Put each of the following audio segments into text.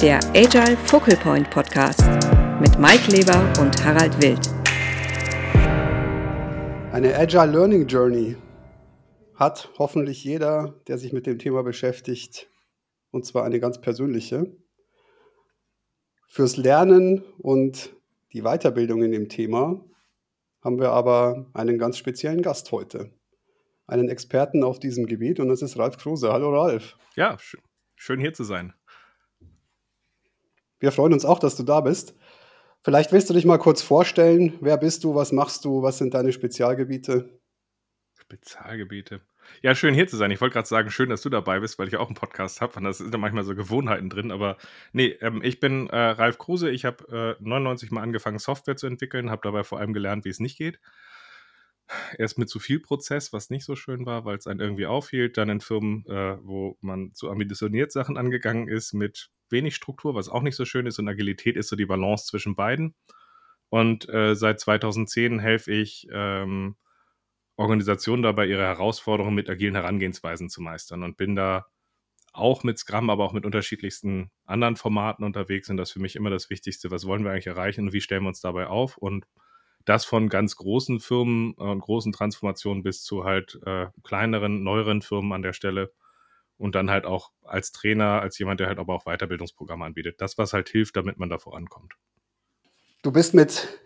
der Agile Focal Point Podcast mit Mike Leber und Harald Wild. Eine Agile Learning Journey hat hoffentlich jeder, der sich mit dem Thema beschäftigt, und zwar eine ganz persönliche. Fürs Lernen und die Weiterbildung in dem Thema haben wir aber einen ganz speziellen Gast heute. Einen Experten auf diesem Gebiet und das ist Ralf Kruse. Hallo Ralf. Ja, schön hier zu sein. Wir freuen uns auch, dass du da bist. Vielleicht willst du dich mal kurz vorstellen. Wer bist du? Was machst du? Was sind deine Spezialgebiete? Spezialgebiete. Ja, schön hier zu sein. Ich wollte gerade sagen, schön, dass du dabei bist, weil ich auch einen Podcast habe. Und das sind ja manchmal so Gewohnheiten drin. Aber nee, ähm, ich bin äh, Ralf Kruse. Ich habe äh, 99 mal angefangen, Software zu entwickeln, habe dabei vor allem gelernt, wie es nicht geht. Erst mit zu viel Prozess, was nicht so schön war, weil es einen irgendwie aufhielt. Dann in Firmen, äh, wo man zu ambitioniert Sachen angegangen ist, mit wenig Struktur, was auch nicht so schön ist. Und Agilität ist so die Balance zwischen beiden. Und äh, seit 2010 helfe ich ähm, Organisationen dabei, ihre Herausforderungen mit agilen Herangehensweisen zu meistern und bin da auch mit Scrum, aber auch mit unterschiedlichsten anderen Formaten unterwegs und das ist für mich immer das Wichtigste. Was wollen wir eigentlich erreichen und wie stellen wir uns dabei auf? Und das von ganz großen Firmen und großen Transformationen bis zu halt äh, kleineren, neueren Firmen an der Stelle und dann halt auch als Trainer, als jemand, der halt aber auch Weiterbildungsprogramme anbietet. Das, was halt hilft, damit man da vorankommt. Du bist mit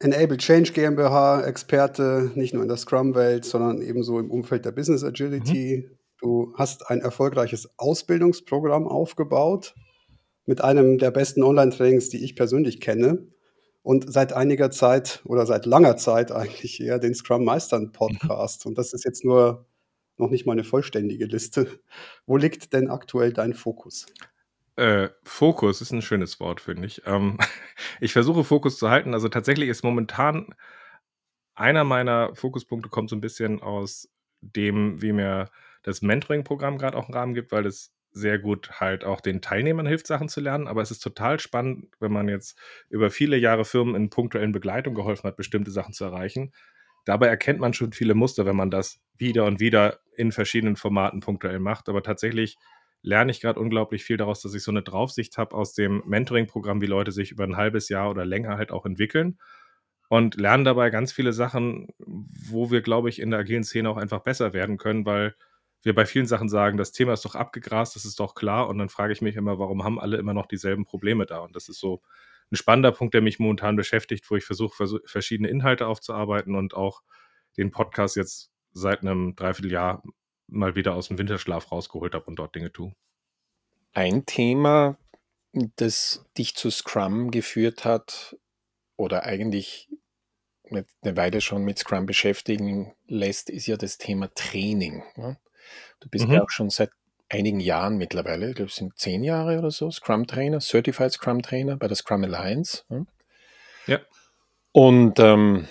Enable Change GmbH Experte, nicht nur in der Scrum-Welt, sondern ebenso im Umfeld der Business Agility. Mhm. Du hast ein erfolgreiches Ausbildungsprogramm aufgebaut mit einem der besten Online-Trainings, die ich persönlich kenne. Und seit einiger Zeit oder seit langer Zeit eigentlich eher den Scrum Meistern mhm. Podcast. Und das ist jetzt nur noch nicht mal eine vollständige Liste. Wo liegt denn aktuell dein Fokus? Äh, Fokus ist ein schönes Wort, finde ich. Ähm, ich versuche Fokus zu halten. Also tatsächlich ist momentan einer meiner Fokuspunkte kommt so ein bisschen aus dem, wie mir das Mentoring-Programm gerade auch einen Rahmen gibt, weil es sehr gut halt auch den Teilnehmern hilft, Sachen zu lernen. Aber es ist total spannend, wenn man jetzt über viele Jahre Firmen in punktuellen Begleitung geholfen hat, bestimmte Sachen zu erreichen. Dabei erkennt man schon viele Muster, wenn man das wieder und wieder in verschiedenen Formaten punktuell macht. Aber tatsächlich lerne ich gerade unglaublich viel daraus, dass ich so eine Draufsicht habe aus dem Mentoring-Programm, wie Leute sich über ein halbes Jahr oder länger halt auch entwickeln und lerne dabei ganz viele Sachen, wo wir, glaube ich, in der agilen Szene auch einfach besser werden können, weil wir bei vielen Sachen sagen, das Thema ist doch abgegrast, das ist doch klar und dann frage ich mich immer, warum haben alle immer noch dieselben Probleme da? Und das ist so ein spannender Punkt, der mich momentan beschäftigt, wo ich versuche, verschiedene Inhalte aufzuarbeiten und auch den Podcast jetzt seit einem Dreivierteljahr mal wieder aus dem Winterschlaf rausgeholt habe und dort Dinge tue. Ein Thema, das dich zu Scrum geführt hat oder eigentlich eine Weile schon mit Scrum beschäftigen lässt, ist ja das Thema Training. Ne? Du bist mhm. ja auch schon seit einigen Jahren mittlerweile, ich glaube, es sind zehn Jahre oder so, Scrum Trainer, Certified Scrum Trainer bei der Scrum Alliance. Ne? Ja. Und ähm,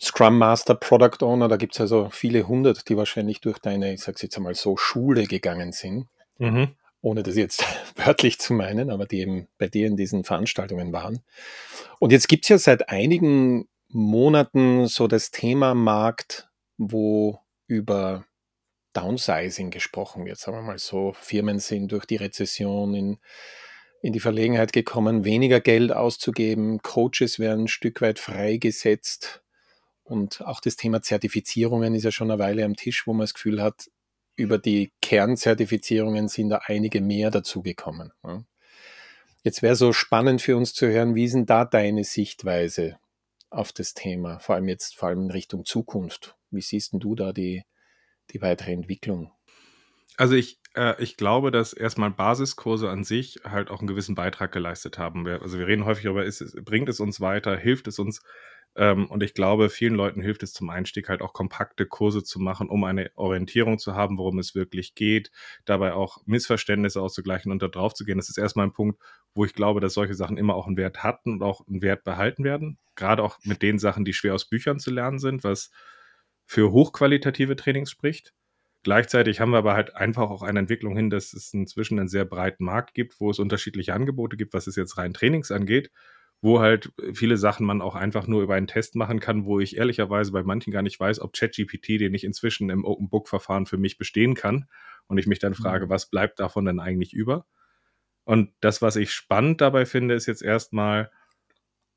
Scrum Master, Product Owner, da gibt es also viele hundert, die wahrscheinlich durch deine, ich sag's jetzt einmal so, Schule gegangen sind. Mhm. Ohne das jetzt wörtlich zu meinen, aber die eben bei dir in diesen Veranstaltungen waren. Und jetzt gibt es ja seit einigen Monaten so das Thema Markt, wo über Downsizing gesprochen wird. Sagen wir mal so, Firmen sind durch die Rezession in, in die Verlegenheit gekommen, weniger Geld auszugeben, Coaches werden ein Stück weit freigesetzt und auch das Thema Zertifizierungen ist ja schon eine Weile am Tisch, wo man das Gefühl hat, über die Kernzertifizierungen sind da einige mehr dazugekommen. Jetzt wäre so spannend für uns zu hören, wie ist denn da deine Sichtweise auf das Thema, vor allem jetzt, vor allem in Richtung Zukunft? Wie siehst denn du da die, die weitere Entwicklung? Also ich, äh, ich glaube, dass erstmal Basiskurse an sich halt auch einen gewissen Beitrag geleistet haben. Wir, also wir reden häufig darüber, ist, bringt es uns weiter, hilft es uns ähm, und ich glaube, vielen Leuten hilft es zum Einstieg halt auch kompakte Kurse zu machen, um eine Orientierung zu haben, worum es wirklich geht, dabei auch Missverständnisse auszugleichen und da drauf zu gehen. Das ist erstmal ein Punkt, wo ich glaube, dass solche Sachen immer auch einen Wert hatten und auch einen Wert behalten werden. Gerade auch mit den Sachen, die schwer aus Büchern zu lernen sind, was für hochqualitative Trainings spricht. Gleichzeitig haben wir aber halt einfach auch eine Entwicklung hin, dass es inzwischen einen sehr breiten Markt gibt, wo es unterschiedliche Angebote gibt, was es jetzt rein Trainings angeht wo halt viele Sachen man auch einfach nur über einen Test machen kann, wo ich ehrlicherweise bei manchen gar nicht weiß, ob ChatGPT, den ich inzwischen im Open Book Verfahren für mich bestehen kann und ich mich dann frage, mhm. was bleibt davon denn eigentlich über? Und das, was ich spannend dabei finde, ist jetzt erstmal,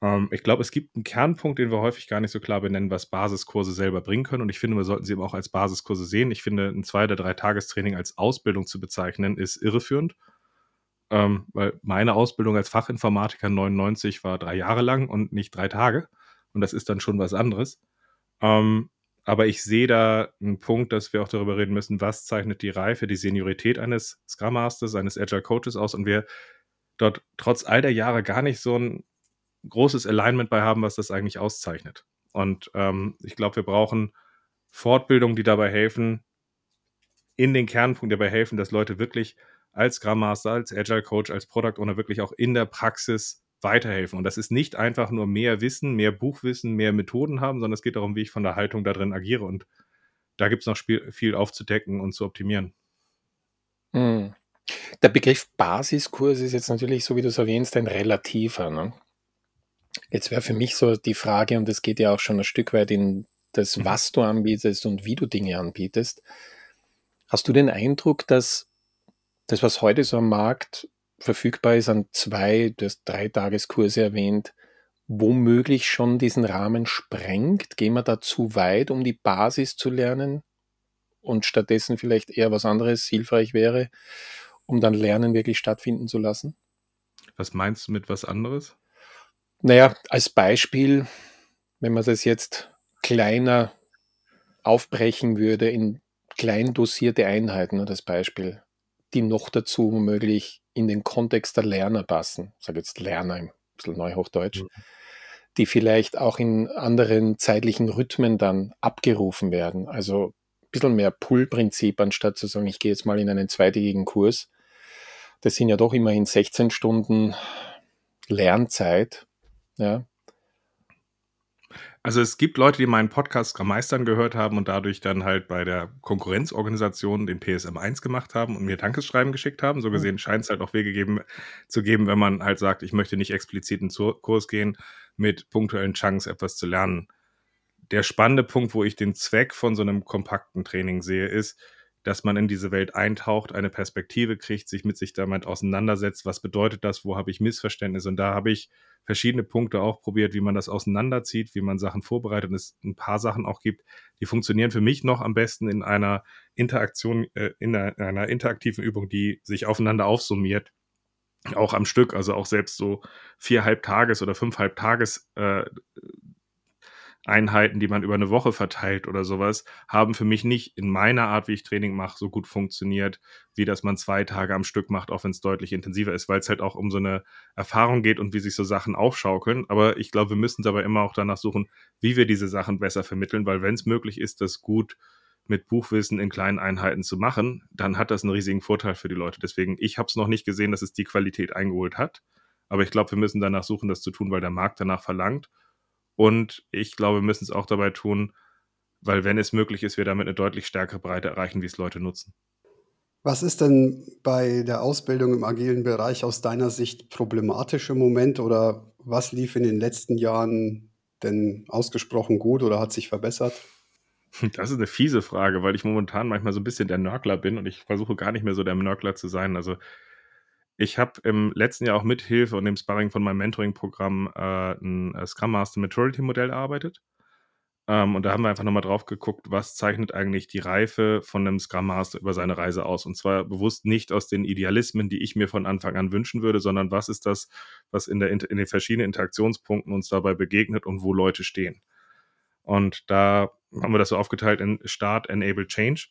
ähm, ich glaube, es gibt einen Kernpunkt, den wir häufig gar nicht so klar benennen, was Basiskurse selber bringen können. Und ich finde, wir sollten sie eben auch als Basiskurse sehen. Ich finde, ein zwei- oder drei Tagestraining als Ausbildung zu bezeichnen, ist irreführend. Ähm, weil meine Ausbildung als Fachinformatiker 99 war drei Jahre lang und nicht drei Tage. Und das ist dann schon was anderes. Ähm, aber ich sehe da einen Punkt, dass wir auch darüber reden müssen, was zeichnet die Reife, die Seniorität eines Scrum Masters, eines Agile Coaches aus und wir dort trotz all der Jahre gar nicht so ein großes Alignment bei haben, was das eigentlich auszeichnet. Und ähm, ich glaube, wir brauchen Fortbildungen, die dabei helfen, in den Kernpunkten dabei helfen, dass Leute wirklich als Scrum Master, als Agile Coach, als Product Owner wirklich auch in der Praxis weiterhelfen. Und das ist nicht einfach nur mehr Wissen, mehr Buchwissen, mehr Methoden haben, sondern es geht darum, wie ich von der Haltung da drin agiere. Und da gibt es noch viel aufzudecken und zu optimieren. Hm. Der Begriff Basiskurs ist jetzt natürlich, so wie du es erwähnst, ein relativer. Ne? Jetzt wäre für mich so die Frage, und es geht ja auch schon ein Stück weit in das, mhm. was du anbietest und wie du Dinge anbietest. Hast du den Eindruck, dass das, was heute so am Markt verfügbar ist an zwei, du hast drei Tageskurse erwähnt, womöglich schon diesen Rahmen sprengt? Gehen wir da zu weit, um die Basis zu lernen und stattdessen vielleicht eher was anderes hilfreich wäre, um dann Lernen wirklich stattfinden zu lassen? Was meinst du mit was anderes? Naja, als Beispiel, wenn man das jetzt kleiner aufbrechen würde in klein dosierte Einheiten, das Beispiel, die noch dazu womöglich in den Kontext der Lerner passen, ich sage jetzt Lerner ein bisschen Neuhochdeutsch, mhm. die vielleicht auch in anderen zeitlichen Rhythmen dann abgerufen werden. Also ein bisschen mehr Pull-Prinzip, anstatt zu sagen, ich gehe jetzt mal in einen zweitägigen Kurs. Das sind ja doch immerhin 16 Stunden Lernzeit. Ja, also es gibt Leute, die meinen Podcast Scrum Meistern gehört haben und dadurch dann halt bei der Konkurrenzorganisation den PSM 1 gemacht haben und mir Dankeschreiben geschickt haben. So mhm. gesehen scheint es halt auch Wege geben, zu geben, wenn man halt sagt, ich möchte nicht explizit in den Kurs gehen, mit punktuellen Chunks etwas zu lernen. Der spannende Punkt, wo ich den Zweck von so einem kompakten Training sehe, ist, dass man in diese Welt eintaucht, eine Perspektive kriegt, sich mit sich damit auseinandersetzt, was bedeutet das, wo habe ich Missverständnisse und da habe ich verschiedene Punkte auch probiert, wie man das auseinanderzieht, wie man Sachen vorbereitet und es ein paar Sachen auch gibt, die funktionieren für mich noch am besten in einer Interaktion, äh, in einer, einer interaktiven Übung, die sich aufeinander aufsummiert auch am Stück, also auch selbst so viereinhalb Tages- oder fünfeinhalb Tages äh, Einheiten, die man über eine Woche verteilt oder sowas, haben für mich nicht in meiner Art, wie ich Training mache, so gut funktioniert, wie dass man zwei Tage am Stück macht, auch wenn es deutlich intensiver ist, weil es halt auch um so eine Erfahrung geht und wie sich so Sachen aufschaukeln. Aber ich glaube, wir müssen dabei immer auch danach suchen, wie wir diese Sachen besser vermitteln, weil wenn es möglich ist, das gut mit Buchwissen in kleinen Einheiten zu machen, dann hat das einen riesigen Vorteil für die Leute. Deswegen, ich habe es noch nicht gesehen, dass es die Qualität eingeholt hat. Aber ich glaube, wir müssen danach suchen, das zu tun, weil der Markt danach verlangt. Und ich glaube, wir müssen es auch dabei tun, weil wenn es möglich ist, wir damit eine deutlich stärkere Breite erreichen, wie es Leute nutzen. Was ist denn bei der Ausbildung im agilen Bereich aus deiner Sicht problematisch im Moment oder was lief in den letzten Jahren denn ausgesprochen gut oder hat sich verbessert? Das ist eine fiese Frage, weil ich momentan manchmal so ein bisschen der Nörgler bin und ich versuche gar nicht mehr so der Nörgler zu sein. Also ich habe im letzten Jahr auch mit Hilfe und dem Sparring von meinem Mentoring-Programm äh, ein äh, Scrum Master Maturity Modell erarbeitet. Ähm, und da haben wir einfach nochmal drauf geguckt, was zeichnet eigentlich die Reife von einem Scrum Master über seine Reise aus. Und zwar bewusst nicht aus den Idealismen, die ich mir von Anfang an wünschen würde, sondern was ist das, was in, der, in den verschiedenen Interaktionspunkten uns dabei begegnet und wo Leute stehen. Und da haben wir das so aufgeteilt in Start, Enable, Change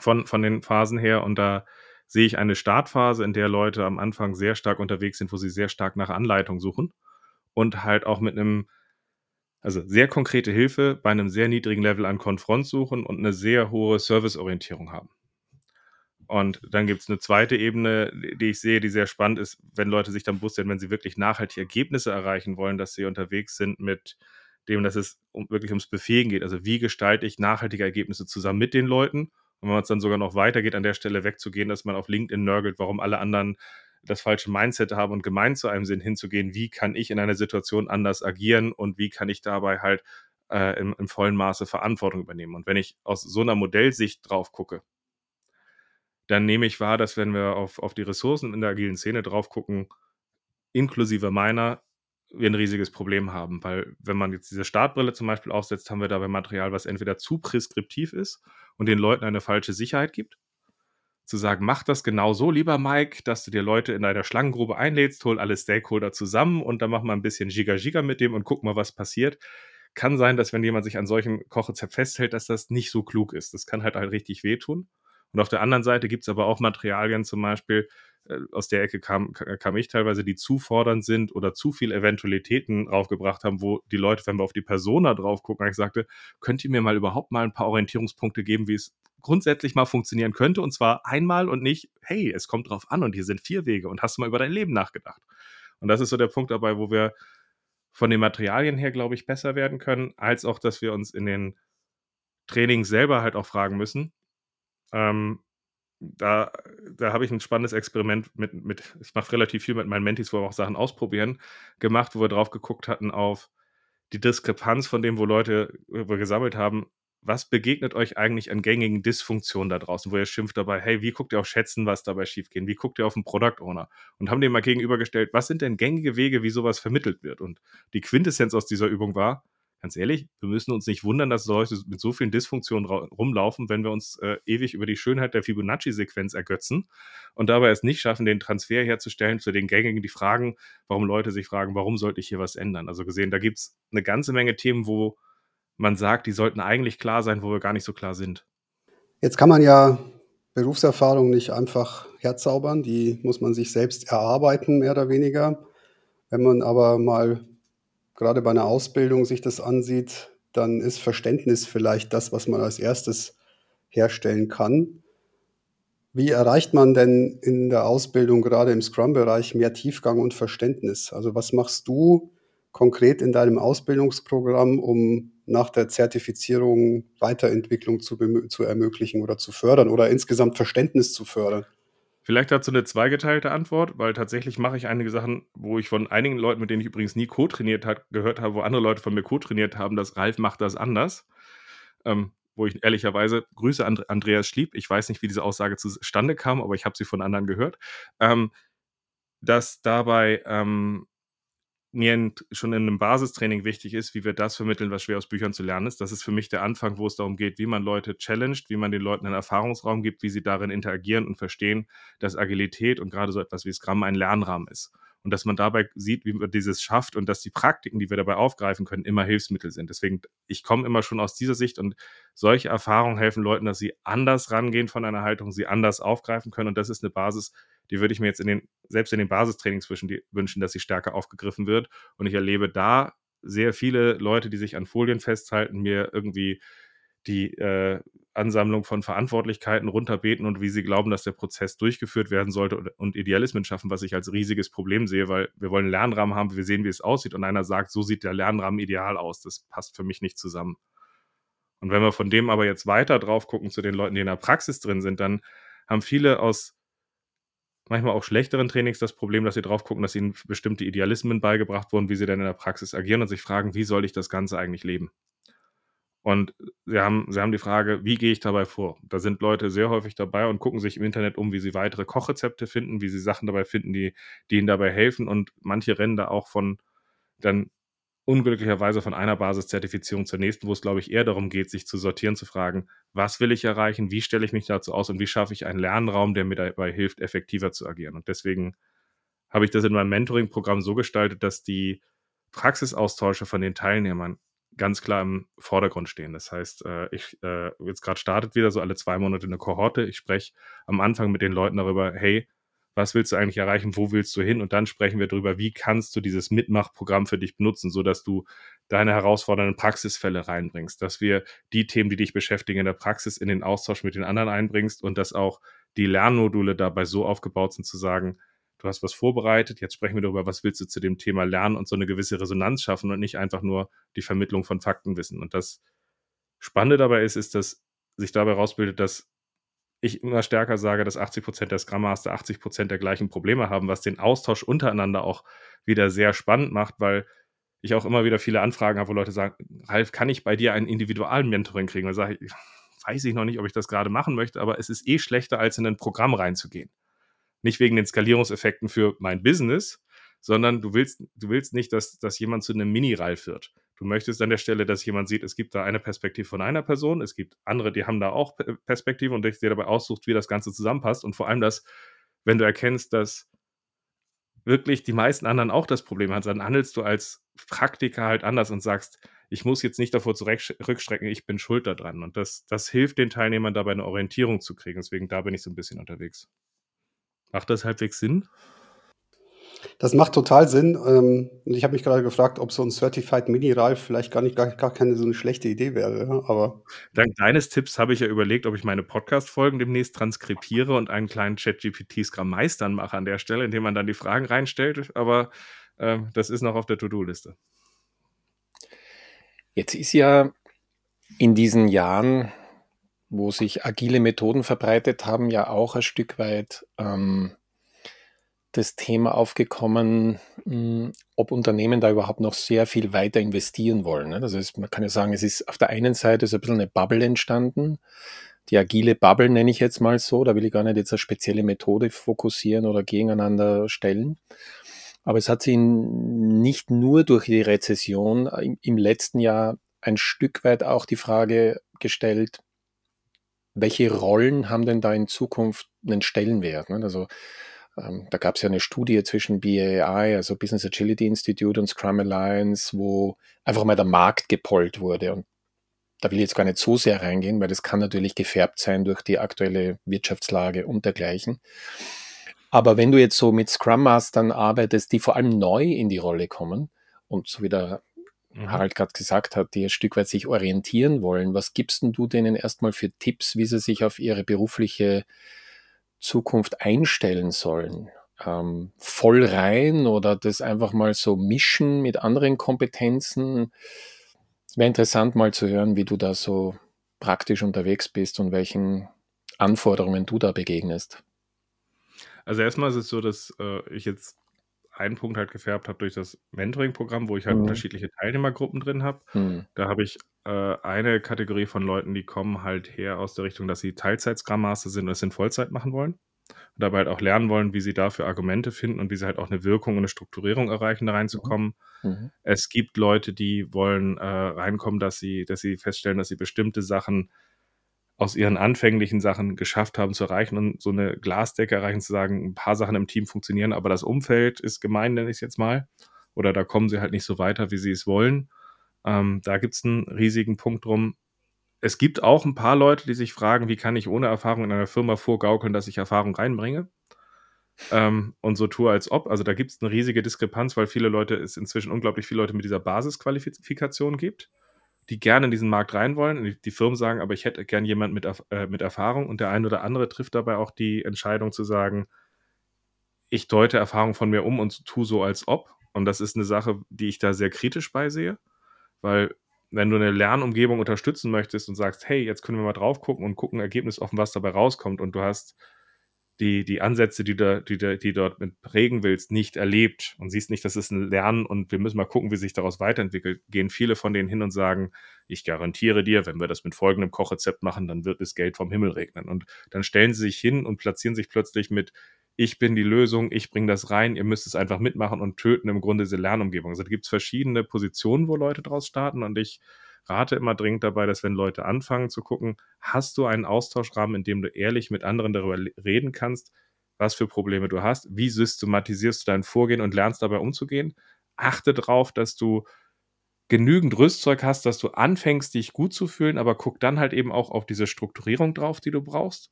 von, von den Phasen her. Und da sehe ich eine Startphase, in der Leute am Anfang sehr stark unterwegs sind, wo sie sehr stark nach Anleitung suchen und halt auch mit einem, also sehr konkrete Hilfe bei einem sehr niedrigen Level an Konfront suchen und eine sehr hohe Serviceorientierung haben. Und dann gibt es eine zweite Ebene, die ich sehe, die sehr spannend ist, wenn Leute sich dann bewusst werden, wenn sie wirklich nachhaltige Ergebnisse erreichen wollen, dass sie unterwegs sind mit dem, dass es wirklich ums Befähigen geht. Also wie gestalte ich nachhaltige Ergebnisse zusammen mit den Leuten und wenn man es dann sogar noch weitergeht, an der Stelle wegzugehen, dass man auf LinkedIn nörgelt, warum alle anderen das falsche Mindset haben und gemein zu einem sind, hinzugehen, wie kann ich in einer Situation anders agieren und wie kann ich dabei halt äh, im, im vollen Maße Verantwortung übernehmen. Und wenn ich aus so einer Modellsicht drauf gucke, dann nehme ich wahr, dass wenn wir auf, auf die Ressourcen in der agilen Szene drauf gucken, inklusive meiner, wir ein riesiges Problem haben. Weil wenn man jetzt diese Startbrille zum Beispiel aufsetzt, haben wir dabei Material, was entweder zu preskriptiv ist und den Leuten eine falsche Sicherheit gibt. Zu sagen, mach das genau so, lieber Mike, dass du dir Leute in deiner Schlangengrube einlädst, hol alle Stakeholder zusammen und dann mach mal ein bisschen Giga-Giga mit dem und guck mal, was passiert. Kann sein, dass wenn jemand sich an solchem Kochrezept festhält, dass das nicht so klug ist. Das kann halt halt richtig wehtun. Und auf der anderen Seite gibt es aber auch Materialien zum Beispiel, äh, aus der Ecke kam, kam ich teilweise, die zu fordernd sind oder zu viel Eventualitäten draufgebracht haben, wo die Leute, wenn wir auf die Persona drauf gucken, eigentlich sagte, könnt ihr mir mal überhaupt mal ein paar Orientierungspunkte geben, wie es grundsätzlich mal funktionieren könnte und zwar einmal und nicht, hey, es kommt drauf an und hier sind vier Wege und hast du mal über dein Leben nachgedacht. Und das ist so der Punkt dabei, wo wir von den Materialien her, glaube ich, besser werden können, als auch, dass wir uns in den Trainings selber halt auch fragen müssen, ähm, da, da habe ich ein spannendes Experiment mit, mit ich mache relativ viel mit meinen Mentis, wo wir auch Sachen ausprobieren, gemacht, wo wir drauf geguckt hatten auf die Diskrepanz von dem, wo Leute wo wir gesammelt haben, was begegnet euch eigentlich an gängigen Dysfunktionen da draußen, wo ihr schimpft dabei, hey, wie guckt ihr auf Schätzen, was dabei schiefgehen? Wie guckt ihr auf einen Product Owner? Und haben dem mal gegenübergestellt, was sind denn gängige Wege, wie sowas vermittelt wird? Und die Quintessenz aus dieser Übung war, ganz ehrlich, wir müssen uns nicht wundern, dass Leute mit so vielen Dysfunktionen rumlaufen, wenn wir uns äh, ewig über die Schönheit der Fibonacci-Sequenz ergötzen und dabei es nicht schaffen, den Transfer herzustellen zu den gängigen, die fragen, warum Leute sich fragen, warum sollte ich hier was ändern? Also gesehen, da gibt es eine ganze Menge Themen, wo man sagt, die sollten eigentlich klar sein, wo wir gar nicht so klar sind. Jetzt kann man ja Berufserfahrung nicht einfach herzaubern, die muss man sich selbst erarbeiten, mehr oder weniger. Wenn man aber mal gerade bei einer Ausbildung sich das ansieht, dann ist Verständnis vielleicht das, was man als erstes herstellen kann. Wie erreicht man denn in der Ausbildung, gerade im Scrum-Bereich, mehr Tiefgang und Verständnis? Also was machst du konkret in deinem Ausbildungsprogramm, um nach der Zertifizierung Weiterentwicklung zu, zu ermöglichen oder zu fördern oder insgesamt Verständnis zu fördern? Vielleicht dazu eine zweigeteilte Antwort, weil tatsächlich mache ich einige Sachen, wo ich von einigen Leuten, mit denen ich übrigens nie co-trainiert habe, gehört habe, wo andere Leute von mir co-trainiert haben, dass Ralf macht das anders. Ähm, wo ich ehrlicherweise Grüße an Andreas Schlieb, ich weiß nicht, wie diese Aussage zustande kam, aber ich habe sie von anderen gehört, ähm, dass dabei ähm, mir in, schon in einem Basistraining wichtig ist, wie wir das vermitteln, was schwer aus Büchern zu lernen ist. Das ist für mich der Anfang, wo es darum geht, wie man Leute challenged, wie man den Leuten einen Erfahrungsraum gibt, wie sie darin interagieren und verstehen, dass Agilität und gerade so etwas wie Scrum ein Lernrahmen ist. Und dass man dabei sieht, wie man dieses schafft und dass die Praktiken, die wir dabei aufgreifen können, immer Hilfsmittel sind. Deswegen, ich komme immer schon aus dieser Sicht und solche Erfahrungen helfen Leuten, dass sie anders rangehen von einer Haltung, sie anders aufgreifen können. Und das ist eine Basis, die würde ich mir jetzt in den, selbst in den Basistrainings wünschen, dass sie stärker aufgegriffen wird. Und ich erlebe da sehr viele Leute, die sich an Folien festhalten, mir irgendwie die äh, Ansammlung von Verantwortlichkeiten runterbeten und wie sie glauben, dass der Prozess durchgeführt werden sollte und, und, Idealismen schaffen, was ich als riesiges Problem sehe, weil wir wollen einen Lernrahmen haben, wir sehen, wie es aussieht und einer sagt, so sieht der Lernrahmen ideal aus. Das passt für mich nicht zusammen. Und wenn wir von dem aber jetzt weiter drauf gucken zu den Leuten, die in der Praxis drin sind, dann haben viele aus manchmal auch schlechteren Trainings das Problem, dass sie drauf gucken, dass ihnen bestimmte Idealismen beigebracht wurden, wie sie dann in der Praxis agieren und sich fragen, wie soll ich das Ganze eigentlich leben? Und sie haben, sie haben die Frage, wie gehe ich dabei vor? Da sind Leute sehr häufig dabei und gucken sich im Internet um, wie sie weitere Kochrezepte finden, wie sie Sachen dabei finden, die, die ihnen dabei helfen. Und manche rennen da auch von dann unglücklicherweise von einer Basiszertifizierung zur nächsten, wo es, glaube ich, eher darum geht, sich zu sortieren, zu fragen, was will ich erreichen, wie stelle ich mich dazu aus und wie schaffe ich einen Lernraum, der mir dabei hilft, effektiver zu agieren. Und deswegen habe ich das in meinem Mentoring-Programm so gestaltet, dass die Praxisaustausche von den Teilnehmern ganz klar im Vordergrund stehen. Das heißt, äh, ich äh, jetzt gerade startet wieder so alle zwei Monate eine Kohorte. Ich spreche am Anfang mit den Leuten darüber, hey, was willst du eigentlich erreichen, wo willst du hin? Und dann sprechen wir darüber, wie kannst du dieses Mitmachprogramm für dich benutzen, sodass du deine herausfordernden Praxisfälle reinbringst, dass wir die Themen, die dich beschäftigen in der Praxis, in den Austausch mit den anderen einbringst und dass auch die Lernmodule dabei so aufgebaut sind, zu sagen, du hast was vorbereitet, jetzt sprechen wir darüber, was willst du zu dem Thema lernen und so eine gewisse Resonanz schaffen und nicht einfach nur die Vermittlung von Faktenwissen. Und das Spannende dabei ist, ist, dass sich dabei herausbildet, dass ich immer stärker sage, dass 80 Prozent der Scrum Master 80 Prozent der gleichen Probleme haben, was den Austausch untereinander auch wieder sehr spannend macht, weil ich auch immer wieder viele Anfragen habe, wo Leute sagen, Ralf, kann ich bei dir ein Individual-Mentoring kriegen? Und sage ich, weiß ich noch nicht, ob ich das gerade machen möchte, aber es ist eh schlechter, als in ein Programm reinzugehen. Nicht wegen den Skalierungseffekten für mein Business, sondern du willst, du willst nicht, dass, dass jemand zu einem Mini-Ralf wird. Du möchtest an der Stelle, dass jemand sieht, es gibt da eine Perspektive von einer Person, es gibt andere, die haben da auch Perspektive und dich dir dabei aussucht, wie das Ganze zusammenpasst. Und vor allem das, wenn du erkennst, dass wirklich die meisten anderen auch das Problem haben, dann handelst du als Praktiker halt anders und sagst, ich muss jetzt nicht davor zurückstrecken, ich bin schuld daran. Und das, das hilft den Teilnehmern dabei, eine Orientierung zu kriegen. Deswegen da bin ich so ein bisschen unterwegs. Macht das halbwegs Sinn? Das macht total Sinn. Ähm, und ich habe mich gerade gefragt, ob so ein Certified Mini-Ralf vielleicht gar nicht gar, gar keine so eine schlechte Idee wäre. Aber Dank deines Tipps habe ich ja überlegt, ob ich meine Podcast-Folgen demnächst transkribiere und einen kleinen Chat-GPT-Scrum meistern mache an der Stelle, indem man dann die Fragen reinstellt. Aber äh, das ist noch auf der To-Do-Liste. Jetzt ist ja in diesen Jahren, wo sich agile Methoden verbreitet haben, ja auch ein Stück weit ähm, das Thema aufgekommen, hm, ob Unternehmen da überhaupt noch sehr viel weiter investieren wollen. Ne? Das heißt, man kann ja sagen, es ist auf der einen Seite so ein bisschen eine Bubble entstanden. Die agile Bubble nenne ich jetzt mal so. Da will ich gar nicht jetzt eine spezielle Methode fokussieren oder gegeneinander stellen. Aber es hat sich nicht nur durch die Rezession im letzten Jahr ein Stück weit auch die Frage gestellt, welche Rollen haben denn da in Zukunft einen Stellenwert? Ne? Also da gab es ja eine Studie zwischen BAI, also Business Agility Institute und Scrum Alliance, wo einfach mal der Markt gepollt wurde. Und da will ich jetzt gar nicht so sehr reingehen, weil das kann natürlich gefärbt sein durch die aktuelle Wirtschaftslage und dergleichen. Aber wenn du jetzt so mit Scrum Mastern arbeitest, die vor allem neu in die Rolle kommen und so wie der mhm. Harald gerade gesagt hat, die ein Stück weit sich orientieren wollen, was gibst denn du denen erstmal für Tipps, wie sie sich auf ihre berufliche Zukunft einstellen sollen? Ähm, voll rein oder das einfach mal so mischen mit anderen Kompetenzen? Wäre interessant mal zu hören, wie du da so praktisch unterwegs bist und welchen Anforderungen du da begegnest. Also erstmal ist es so, dass äh, ich jetzt einen Punkt halt gefärbt habe durch das Mentoring-Programm, wo ich halt mhm. unterschiedliche Teilnehmergruppen drin habe. Mhm. Da habe ich äh, eine Kategorie von Leuten, die kommen halt her aus der Richtung, dass sie Teilzeit-Scrum Master sind und es in Vollzeit machen wollen. Und dabei halt auch lernen wollen, wie sie dafür Argumente finden und wie sie halt auch eine Wirkung und eine Strukturierung erreichen, da reinzukommen. Mhm. mhm. Es gibt Leute, die wollen äh, reinkommen, dass sie, dass sie feststellen, dass sie bestimmte Sachen aus ihren anfänglichen Sachen geschafft haben zu erreichen und so eine Glasdecke erreichen, zu sagen, ein paar Sachen im Team funktionieren, aber das Umfeld ist gemein, nenne ich es jetzt mal. Oder da kommen sie halt nicht so weiter, wie sie es wollen. Ähm, da gibt es einen riesigen Punkt drum. Es gibt auch ein paar Leute, die sich fragen, wie kann ich ohne Erfahrung in einer Firma vorgaukeln, dass ich Erfahrung reinbringe? Ähm, und so tue als ob. Also da gibt es eine riesige Diskrepanz, weil viele Leute, es inzwischen unglaublich viele Leute mit dieser Basisqualifikation gibt die gerne in diesen Markt rein wollen. Die, Firmen sagen, aber ich hätte gern jemanden mit, äh, mit Erfahrung und der eine oder andere trifft dabei auch die Entscheidung zu sagen, ich deute Erfahrung von mir um und tue so als ob. Und das ist eine Sache, die ich da sehr kritisch beisehe, weil wenn du eine Lernumgebung unterstützen möchtest und sagst, hey, jetzt können wir mal drauf gucken und gucken Ergebnis offen, was dabei rauskommt und du hast die, die Ansätze, die du, die, die dort mit prägen willst, nicht erlebt und siehst nicht, das ist ein Lernen und wir müssen mal gucken, wie sich daraus weiterentwickelt, gehen viele von denen hin und sagen, ich garantiere dir, wenn wir das mit folgendem Kochrezept machen, dann wird das Geld vom Himmel regnen. Und dann stellen sie sich hin und platzieren sich plötzlich mit, ich bin die Lösung, ich bringe das rein, ihr müsst es einfach mitmachen und töten im Grunde diese Lernumgebung. Also da gibt es verschiedene Positionen, wo Leute draus starten und ich rate immer dringend dabei, dass wenn Leute anfangen zu gucken, hast du einen Austauschrahmen, in dem du ehrlich mit anderen darüber reden kannst, was für Probleme du hast, wie systematisierst du dein Vorgehen und lernst dabei umzugehen. Achte darauf, dass du genügend Rüstzeug hast, dass du anfängst, dich gut zu fühlen, aber guck dann halt eben auch auf diese Strukturierung drauf, die du brauchst.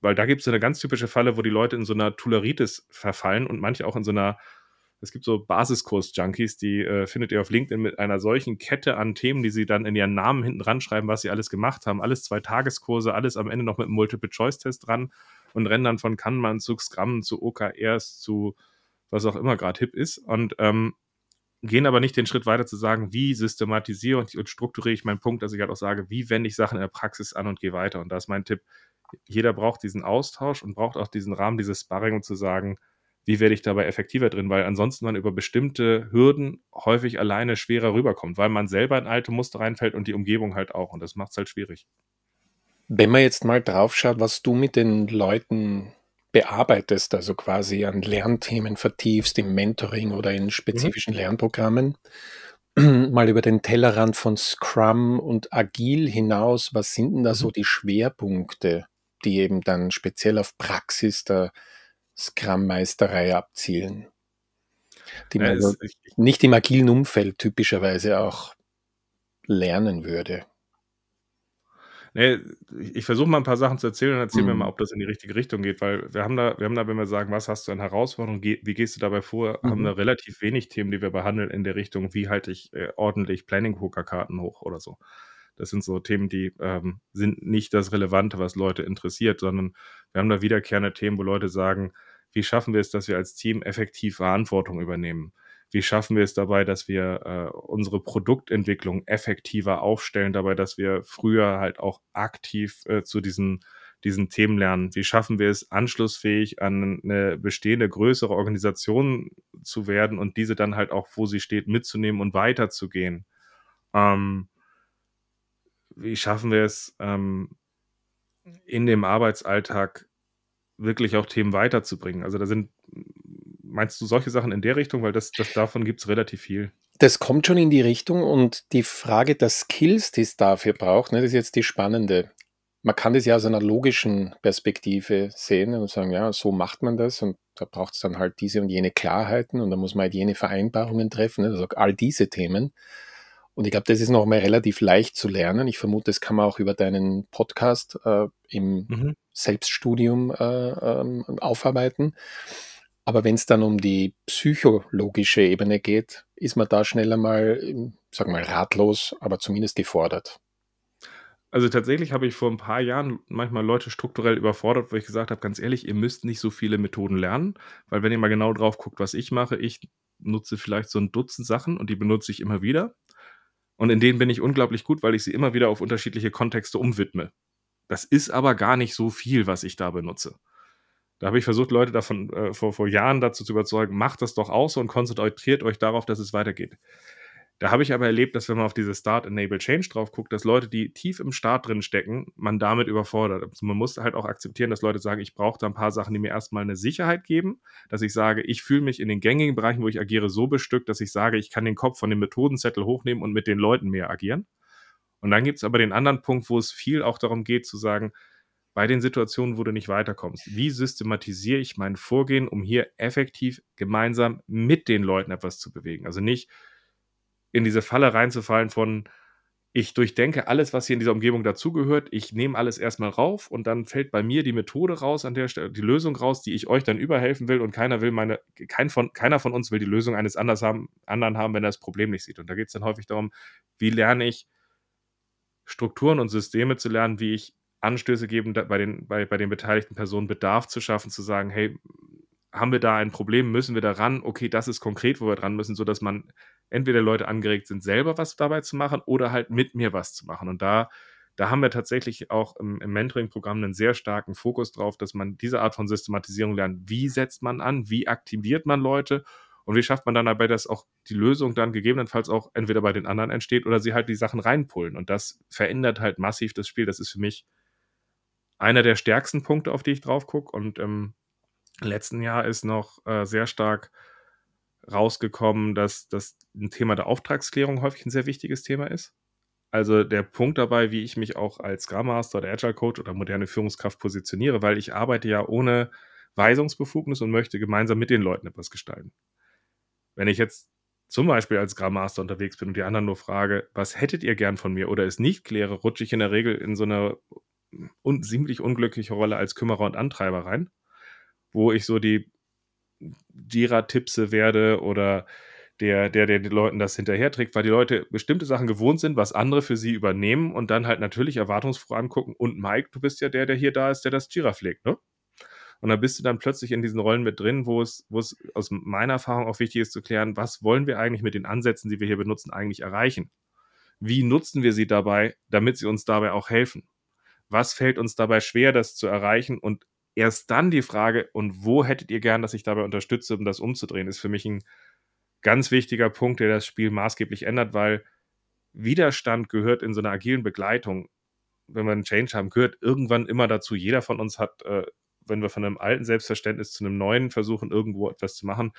Weil da gibt es eine ganz typische Falle, wo die Leute in so einer Tularitis verfallen und manche auch in so einer es gibt so Basiskurs-Junkies, die äh, findet ihr auf LinkedIn mit einer solchen Kette an Themen, die sie dann in ihren Namen hinten ranschreiben, was sie alles gemacht haben. Alles zwei Tageskurse, alles am Ende noch mit einem Multiple-Choice-Test dran und rennen dann von Kanban zu Scrum zu OKRs zu was auch immer gerade hip ist und ähm, gehen aber nicht den Schritt weiter zu sagen, wie systematisiere und, und strukturiere ich meinen Punkt, dass ich halt auch sage, wie wende ich Sachen in der Praxis an und gehe weiter. Und da ist mein Tipp, jeder braucht diesen Austausch und braucht auch diesen Rahmen, dieses Sparring, um zu sagen, wie werde ich dabei effektiver drin, weil ansonsten man über bestimmte Hürden häufig alleine schwerer rüberkommt, weil man selber in alte Muster reinfällt und die Umgebung halt auch und das macht es halt schwierig. Wenn man jetzt mal drauf schaut, was du mit den Leuten bearbeitest, also quasi an Lernthemen vertiefst im Mentoring oder in Mhm. spezifischen Lernprogrammen, mal über den Tellerrand von Scrum und Agil hinaus, was sind denn da so Mhm. die Schwerpunkte, die eben dann speziell auf Praxis der Scrum-Meisterei abzielen? Die man also nicht im agilen Umfeld typischerweise auch lernen würde. Ne, ich versuche mal 'n paar Sachen zu erzählen und erzähl mir mal, Mhm. ob das in die richtige Richtung geht, weil wir haben da wir haben da, wenn wir sagen: „Was hast du an Herausforderungen? Ge wie gehst du dabei vor?“ haben Mhm. wir relativ wenig Themen, die wir behandeln in der Richtung: „Wie halte ich, äh, ordentlich Planning-Pokerkarten hoch?“ oder so. Das sind so Themen, die, ähm, sind nicht das Relevante, was Leute interessiert, sondern wir haben da wiederkehrende Themen, wo Leute sagen: „Wie schaffen wir es, dass wir als Team effektiv Verantwortung übernehmen? Wie schaffen wir es dabei, dass wir, äh, unsere Produktentwicklung effektiver aufstellen, dabei, dass wir früher halt auch aktiv, äh, zu diesen diesen Themen lernen? Wie schaffen wir es, anschlussfähig an 'ne bestehende größere Organisation zu werden und diese dann halt auch, wo sie steht, mitzunehmen und weiterzugehen?“ Ähm wie schaffen wir es, ähm, in dem Arbeitsalltag wirklich auch Themen weiterzubringen? Also, da sind meinst du solche Sachen in der Richtung? Weil das das davon gibt's relativ viel. Das kommt schon in die Richtung und die Frage der Skills, die es dafür braucht, ne, das ist jetzt die spannende. Man kann das ja aus einer logischen Perspektive sehen und sagen: „Ja, so macht man das und da braucht's dann halt diese und jene Klarheiten und da muss man halt jene Vereinbarungen treffen“, ne? Also, all diese Themen. Und ich glaube, das ist noch mal relativ leicht zu lernen. Ich vermute, das kann man auch über deinen Podcast, äh, im Mhm. Selbststudium, äh, ähm, aufarbeiten. Aber wenn's dann um die psychologische Ebene geht, ist man da schneller mal, ähm, sagen wir mal, ratlos, aber zumindest gefordert. Also, tatsächlich habe ich vor 'n paar Jahren manchmal Leute strukturell überfordert, wo ich gesagt habe: „Ganz ehrlich, ihr müsst nicht so viele Methoden lernen, weil wenn ihr mal genau drauf guckt, was ich mache, ich nutze vielleicht so 'n Dutzend Sachen und die benutze ich immer wieder. Und in denen bin ich unglaublich gut, weil ich sie immer wieder auf unterschiedliche Kontexte umwidme. Das ist aber gar nicht so viel, was ich da benutze.“ Da habe ich versucht, Leute davon, äh, vor vor Jahren dazu zu überzeugen: „Macht das doch auch so und konzentriert euch darauf, dass es weitergeht.“ Da habe ich aber erlebt, dass wenn man auf diese Start Enable Change drauf guckt, dass Leute, die tief im Start drin stecken, man damit überfordert. Also, man muss halt auch akzeptieren, dass Leute sagen: „Ich brauche da 'n paar Sachen, die mir erst mal 'ne Sicherheit geben“, dass ich sage: „Ich fühle mich in den gängigen Bereichen, wo ich agiere, so bestückt, dass ich sage, ich kann den Kopf von dem Methodenzettel hochnehmen und mit den Leuten mehr agieren.“ Und dann gibt's aber den anderen Punkt, wo es viel auch darum geht zu sagen: „Bei den Situationen, wo du nicht weiterkommst, wie systematisiere ich mein Vorgehen, um hier effektiv gemeinsam mit den Leuten etwas zu bewegen?“ Also, nicht in diese Falle reinzufallen von: „Ich durchdenke alles, was hier in dieser Umgebung dazugehört. Ich nehme alles erst mal rauf und dann fällt bei mir die Methode raus an der Stelle die Lösung raus, die ich euch dann überhelfen will und keiner will meine kein von keiner von uns will die Lösung eines anders haben anderen haben, wenn er das Problem nicht sieht.“ Und da geht's dann häufig darum: Wie lerne ich Strukturen und Systeme zu lernen, wie ich Anstöße geben bei den bei bei den beteiligten Personen Bedarf zu schaffen, zu sagen: „Hey, haben wir da ein Problem? Müssen wir da ran? Okay, das ist konkret, wo wir dran müssen“, sodass man entweder Leute angeregt sind, selber was dabei zu machen oder halt mit mir was zu machen. Und da da haben wir tatsächlich auch im im Mentoring-Programm 'nen sehr starken Fokus drauf, dass man diese Art von Systematisierung lernt. Wie setzt man an? Wie aktiviert man Leute? Und wie schafft man dann dabei, dass auch die Lösung dann gegebenenfalls auch entweder bei den anderen entsteht oder sie halt die Sachen reinpullen. Und das verändert halt massiv das Spiel. Das ist für mich einer der stärksten Punkte, auf die ich drauf gucke. Und im letzten Jahr ist noch, äh, sehr stark rausgekommen, dass das 'n Thema der Auftragsklärung häufig 'n sehr wichtiges Thema ist. Also, der Punkt dabei, wie ich mich auch als Scrum Master oder Agile Coach oder moderne Führungskraft positioniere, weil ich arbeite ja ohne Weisungsbefugnis und möchte gemeinsam mit den Leuten etwas gestalten. Wenn ich jetzt zum Beispiel als Scrum Master unterwegs bin und die anderen nur frage: „Was hättet ihr gern von mir?“ oder es nicht kläre, rutsche ich in der Regel in so 'ne un ziemlich unglückliche Rolle als Kümmerer und Antreiber rein, wo ich so die Jira-Tippse werde oder der der der den Leuten das hinterherträgt, weil die Leute bestimmte Sachen gewohnt sind, was andere für sie übernehmen und dann halt natürlich erwartungsfroh angucken: „Und Mike, du bist ja der, der hier da ist, der das Jira pflegt, ne?“ Und dann bist du dann plötzlich in diesen Rollen mit drin, wo es wo es aus meiner Erfahrung auch wichtig ist zu klären: „Was wollen wir eigentlich mit den Ansätzen, die wir hier benutzen, eigentlich erreichen? Wie nutzen wir sie dabei, damit sie uns dabei auch helfen? Was fällt uns dabei schwer, das zu erreichen?“ Und erst dann die Frage: „Und wo hättet ihr gern, dass ich dabei unterstütze, um das umzudrehen?“ ist für mich 'n ganz wichtiger Punkt, der das Spiel maßgeblich ändert, weil Widerstand gehört in so 'ner agilen Begleitung wenn wir einen Change haben, gehört irgendwann immer dazu. Jeder von uns hat, äh, wenn wir von einem alten Selbstverständnis zu einem neuen versuchen, irgendwo etwas zu machen,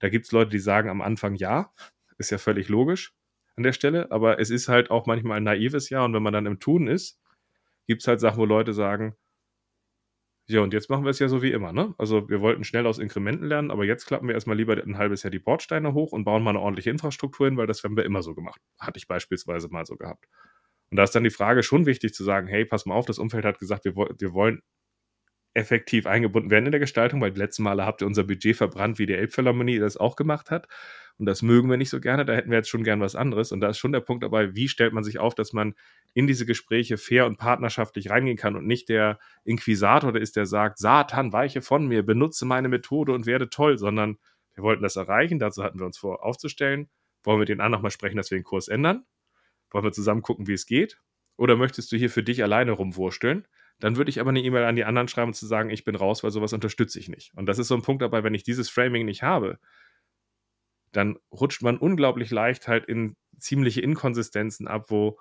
da gibt es Leute, die sagen am Anfang ja, ist ja völlig logisch an der Stelle, aber es ist halt auch manchmal ein naives Ja und wenn man dann im Tun ist, gibt es halt Sachen, wo Leute sagen, ja, und jetzt machen wir es ja so wie immer, ne? Also wir wollten schnell aus Inkrementen lernen, aber jetzt klappen wir erstmal lieber ein halbes Jahr die Bordsteine hoch und bauen mal eine ordentliche Infrastruktur hin, weil das haben wir immer so gemacht. Hatte ich beispielsweise mal so gehabt. Und da ist dann die Frage schon wichtig zu sagen, hey, pass mal auf, das Umfeld hat gesagt, wir, wir wollen effektiv eingebunden werden in der Gestaltung, weil die letzten Male habt ihr unser Budget verbrannt, wie die Elbphilharmonie das auch gemacht hat. Und das mögen wir nicht so gerne, da hätten wir jetzt schon gern was anderes. Und da ist schon der Punkt dabei, wie stellt man sich auf, dass man in diese Gespräche fair und partnerschaftlich reingehen kann und nicht der Inquisitor ist, der sagt, Satan, weiche von mir, benutze meine Methode und werde toll, sondern wir wollten das erreichen, dazu hatten wir uns vor aufzustellen. Wollen wir den an nochmal sprechen, dass wir den Kurs ändern? Wollen wir zusammen gucken, wie es geht? Oder möchtest du hier für dich alleine rumwursteln? Dann würde ich aber eine E-Mail an die anderen schreiben und zu sagen, ich bin raus, weil sowas unterstütze ich nicht. Und das ist so ein Punkt dabei, wenn ich dieses Framing nicht habe, dann rutscht man unglaublich leicht halt in ziemliche Inkonsistenzen ab, wo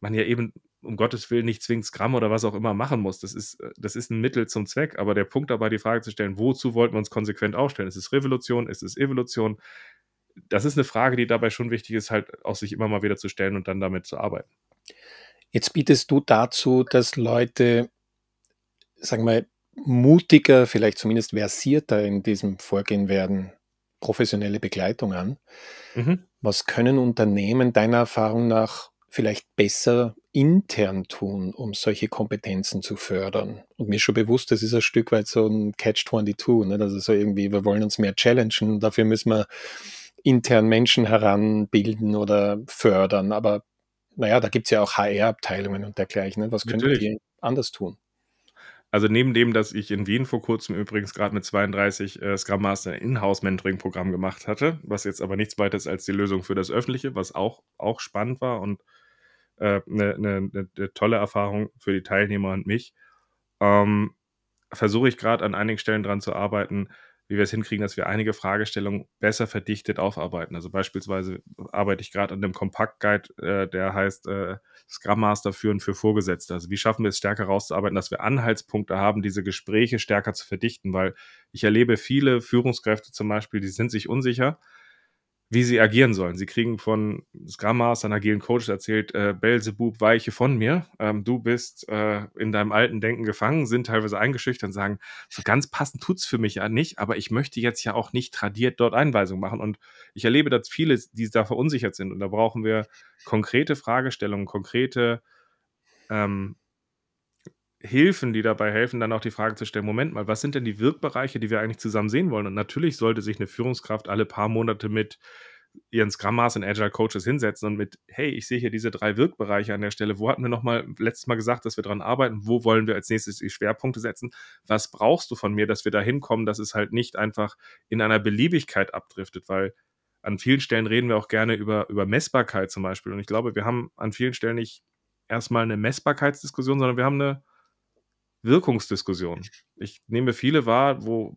man ja eben um Gottes Willen nicht zwingend Scrum oder was auch immer machen muss. Das ist, äh, das ist ein Mittel zum Zweck. Aber der Punkt dabei, die Frage zu stellen, wozu wollten wir uns konsequent aufstellen? Ist es Revolution? Ist es Evolution? Das ist eine Frage, die dabei schon wichtig ist, halt auch sich immer mal wieder zu stellen und dann damit zu arbeiten. Jetzt bietest du dazu, dass Leute, sagen wir, mutiger, vielleicht zumindest versierter in diesem Vorgehen werden, professionelle Begleitung an. Mhm. Was können Unternehmen deiner Erfahrung nach vielleicht besser intern tun, um solche Kompetenzen zu fördern? Und mir ist schon bewusst, das ist ein Stück weit so ein Catch-22, ne? also so irgendwie, wir wollen uns mehr challengen, dafür müssen wir intern Menschen heranbilden oder fördern, aber naja, da gibt es ja auch HR-Abteilungen und dergleichen. Ne? Was können die anders tun? Also neben dem, dass ich in Wien vor kurzem übrigens gerade mit 32 äh, Scrum Master Inhouse-Mentoring-Programm gemacht hatte, was jetzt aber nichts weiter ist als die Lösung für das Öffentliche, was auch, auch spannend war und eine äh, ne, ne, ne, ne tolle Erfahrung für die Teilnehmer und mich, ähm, versuche ich gerade an einigen Stellen dran zu arbeiten, wie wir es hinkriegen, dass wir einige Fragestellungen besser verdichtet aufarbeiten. Also beispielsweise arbeite ich gerade an dem Kompakt-Guide, äh, der heißt äh, Scrum Master führen für Vorgesetzte. Also wie schaffen wir es stärker rauszuarbeiten, dass wir Anhaltspunkte haben, diese Gespräche stärker zu verdichten, weil ich erlebe viele Führungskräfte zum Beispiel, die sind sich unsicher, wie sie agieren sollen. Sie kriegen von Scrum Master, einem agilen Coach erzählt, äh, Belzebub, weiche von mir. Ähm, du bist äh, in deinem alten Denken gefangen, sind teilweise eingeschüchtert und sagen, so ganz passend tut's für mich ja nicht, aber ich möchte jetzt ja auch nicht tradiert dort Einweisungen machen. Und ich erlebe, dass viele, die da verunsichert sind. Und da brauchen wir konkrete Fragestellungen, konkrete ähm, Hilfen, die dabei helfen, dann auch die Frage zu stellen, Moment mal, was sind denn die Wirkbereiche, die wir eigentlich zusammen sehen wollen? Und natürlich sollte sich eine Führungskraft alle paar Monate mit ihren Scrum Master und Agile Coaches hinsetzen und mit, hey, ich sehe hier diese drei Wirkbereiche an der Stelle. Wo hatten wir nochmal letztes Mal gesagt, dass wir daran arbeiten? Wo wollen wir als nächstes die Schwerpunkte setzen? Was brauchst du von mir, dass wir da hinkommen, dass es halt nicht einfach in einer Beliebigkeit abdriftet? Weil an vielen Stellen reden wir auch gerne über, über Messbarkeit zum Beispiel. Und ich glaube, wir haben an vielen Stellen nicht erstmal eine Messbarkeitsdiskussion, sondern wir haben eine Wirkungsdiskussion. Ich nehme viele wahr, wo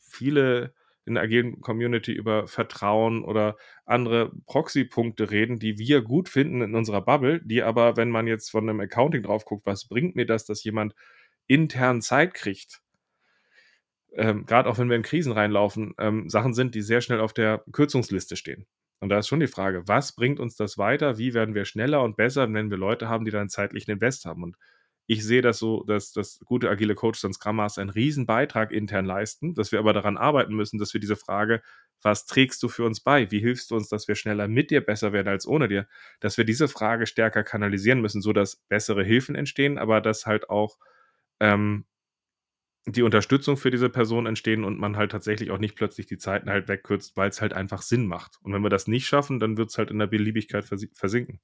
viele in der agilen Community über Vertrauen oder andere Proxy-Punkte reden, die wir gut finden in unserer Bubble, die aber, wenn man jetzt von einem Accounting drauf guckt, was bringt mir das, dass jemand intern Zeit kriegt? Ähm, Gerade auch wenn wir in Krisen reinlaufen, ähm, Sachen sind, die sehr schnell auf der Kürzungsliste stehen. Und da ist schon die Frage, was bringt uns das weiter? Wie werden wir schneller und besser, wenn wir Leute haben, die dann zeitlichen Invest haben? Und ich sehe das so, dass, dass gute agile Coaches und Scrum Master einen riesen Beitrag intern leisten, dass wir aber daran arbeiten müssen, dass wir diese Frage, was trägst du für uns bei? Wie hilfst du uns, dass wir schneller mit dir besser werden als ohne dir? Dass wir diese Frage stärker kanalisieren müssen, sodass bessere Hilfen entstehen, aber dass halt auch ähm, die Unterstützung für diese Person entstehen und man halt tatsächlich auch nicht plötzlich die Zeiten halt wegkürzt, weil es halt einfach Sinn macht. Und wenn wir das nicht schaffen, dann wird es halt in der Beliebigkeit versinken.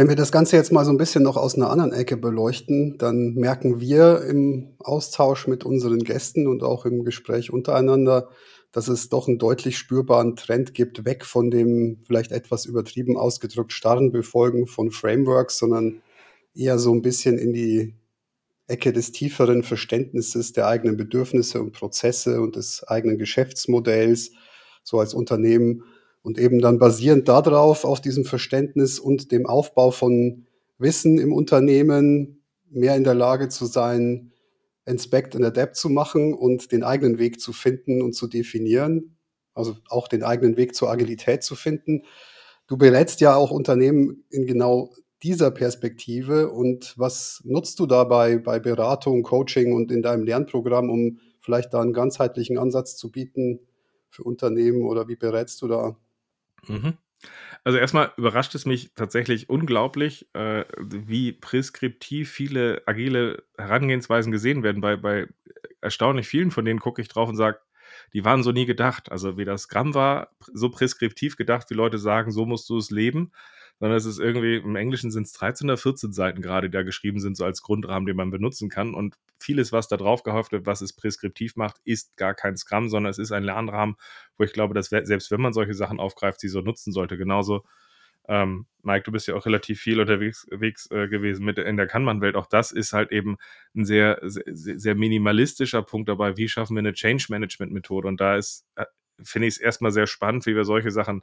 Wenn wir das Ganze jetzt mal so ein bisschen noch aus einer anderen Ecke beleuchten, dann merken wir im Austausch mit unseren Gästen und auch im Gespräch untereinander, dass es doch einen deutlich spürbaren Trend gibt, weg von dem vielleicht etwas übertrieben ausgedrückt starren Befolgen von Frameworks, sondern eher so ein bisschen in die Ecke des tieferen Verständnisses der eigenen Bedürfnisse und Prozesse und des eigenen Geschäftsmodells, so als Unternehmen und eben dann basierend darauf, auf diesem Verständnis und dem Aufbau von Wissen im Unternehmen, mehr in der Lage zu sein, Inspect and Adapt zu machen und den eigenen Weg zu finden und zu definieren, also auch den eigenen Weg zur Agilität zu finden. Du berätst ja auch Unternehmen in genau dieser Perspektive und was nutzt du dabei bei Beratung, Coaching und in deinem Lernprogramm, um vielleicht da einen ganzheitlichen Ansatz zu bieten für Unternehmen oder wie berätst du da? Mhm. Also erstmal überrascht es mich tatsächlich unglaublich, äh, wie preskriptiv viele agile Herangehensweisen gesehen werden. Bei, bei erstaunlich vielen von denen gucke ich drauf und sage, die waren so nie gedacht. Also wie das Scrum war, so preskriptiv gedacht, wie Leute sagen, so musst du es leben sondern es ist irgendwie, im Englischen sind es 13 oder 14 Seiten gerade, die da geschrieben sind, so als Grundrahmen, den man benutzen kann. Und vieles, was da drauf gehofft wird, was es preskriptiv macht, ist gar kein Scrum, sondern es ist ein Lernrahmen, wo ich glaube, dass selbst wenn man solche Sachen aufgreift, sie so nutzen sollte. Genauso, ähm, Mike, du bist ja auch relativ viel unterwegs äh, gewesen mit in der Kanban-Welt. Auch das ist halt eben ein sehr, sehr, sehr minimalistischer Punkt dabei. Wie schaffen wir eine Change-Management-Methode? Und da ist, äh, finde ich es erstmal sehr spannend, wie wir solche Sachen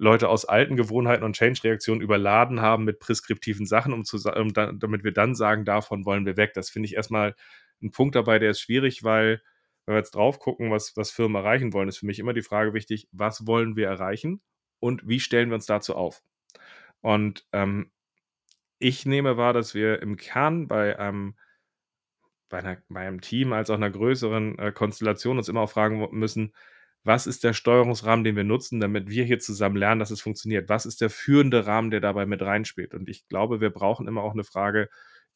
Leute aus alten Gewohnheiten und Change-Reaktionen überladen haben mit preskriptiven Sachen, um zu, um da, damit wir dann sagen, davon wollen wir weg. Das finde ich erstmal ein Punkt dabei, der ist schwierig, weil, wenn wir jetzt drauf gucken, was, was Firmen erreichen wollen, ist für mich immer die Frage wichtig, was wollen wir erreichen und wie stellen wir uns dazu auf? Und ähm, ich nehme wahr, dass wir im Kern bei einem, bei, einer, bei einem Team als auch einer größeren äh, Konstellation uns immer auch fragen müssen, was ist der Steuerungsrahmen, den wir nutzen, damit wir hier zusammen lernen, dass es funktioniert? Was ist der führende Rahmen, der dabei mit reinspielt? Und ich glaube, wir brauchen immer auch eine Frage,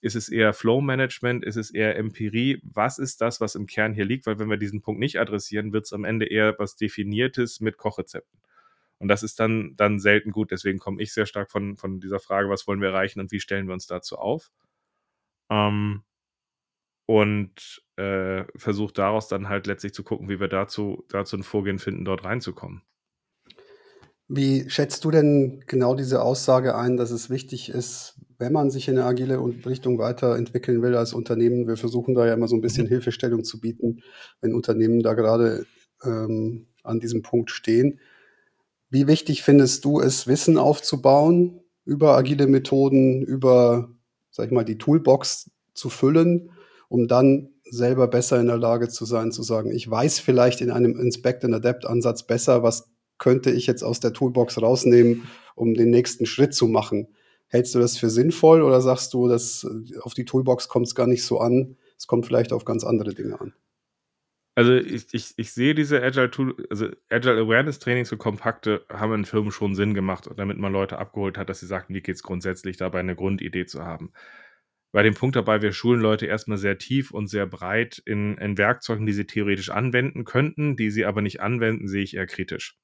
ist es eher Flow Management? Ist es eher Empirie? Was ist das, was im Kern hier liegt? Weil wenn wir diesen Punkt nicht adressieren, wird es am Ende eher was Definiertes mit Kochrezepten. Und das ist dann, dann selten gut. Deswegen komme ich sehr stark von, von dieser Frage, was wollen wir erreichen und wie stellen wir uns dazu auf? Ähm, und äh, versucht daraus dann halt letztlich zu gucken, wie wir dazu, dazu ein Vorgehen finden, dort reinzukommen. Wie schätzt du denn genau diese Aussage ein, dass es wichtig ist, wenn man sich in eine agile Richtung weiterentwickeln will als Unternehmen? Wir versuchen da ja immer so ein bisschen mhm. Hilfestellung zu bieten, wenn Unternehmen da gerade ähm, an diesem Punkt stehen. Wie wichtig findest du es, Wissen aufzubauen über agile Methoden, über, sag ich mal, die Toolbox zu füllen um dann selber besser in der Lage zu sein, zu sagen, ich weiß vielleicht in einem Inspect and Adapt Ansatz besser, was könnte ich jetzt aus der Toolbox rausnehmen, um den nächsten Schritt zu machen. Hältst du das für sinnvoll oder sagst du, dass äh, auf die Toolbox kommt es gar nicht so an, es kommt vielleicht auf ganz andere Dinge an? Also ich, ich, ich sehe diese Agile Tool, also Agile Awareness Trainings so kompakte haben in Firmen schon Sinn gemacht, damit man Leute abgeholt hat, dass sie sagten, wie geht es grundsätzlich dabei, eine Grundidee zu haben bei dem Punkt dabei, wir schulen Leute erstmal sehr tief und sehr breit in, in Werkzeugen, die sie theoretisch anwenden könnten, die sie aber nicht anwenden, sehe ich eher kritisch.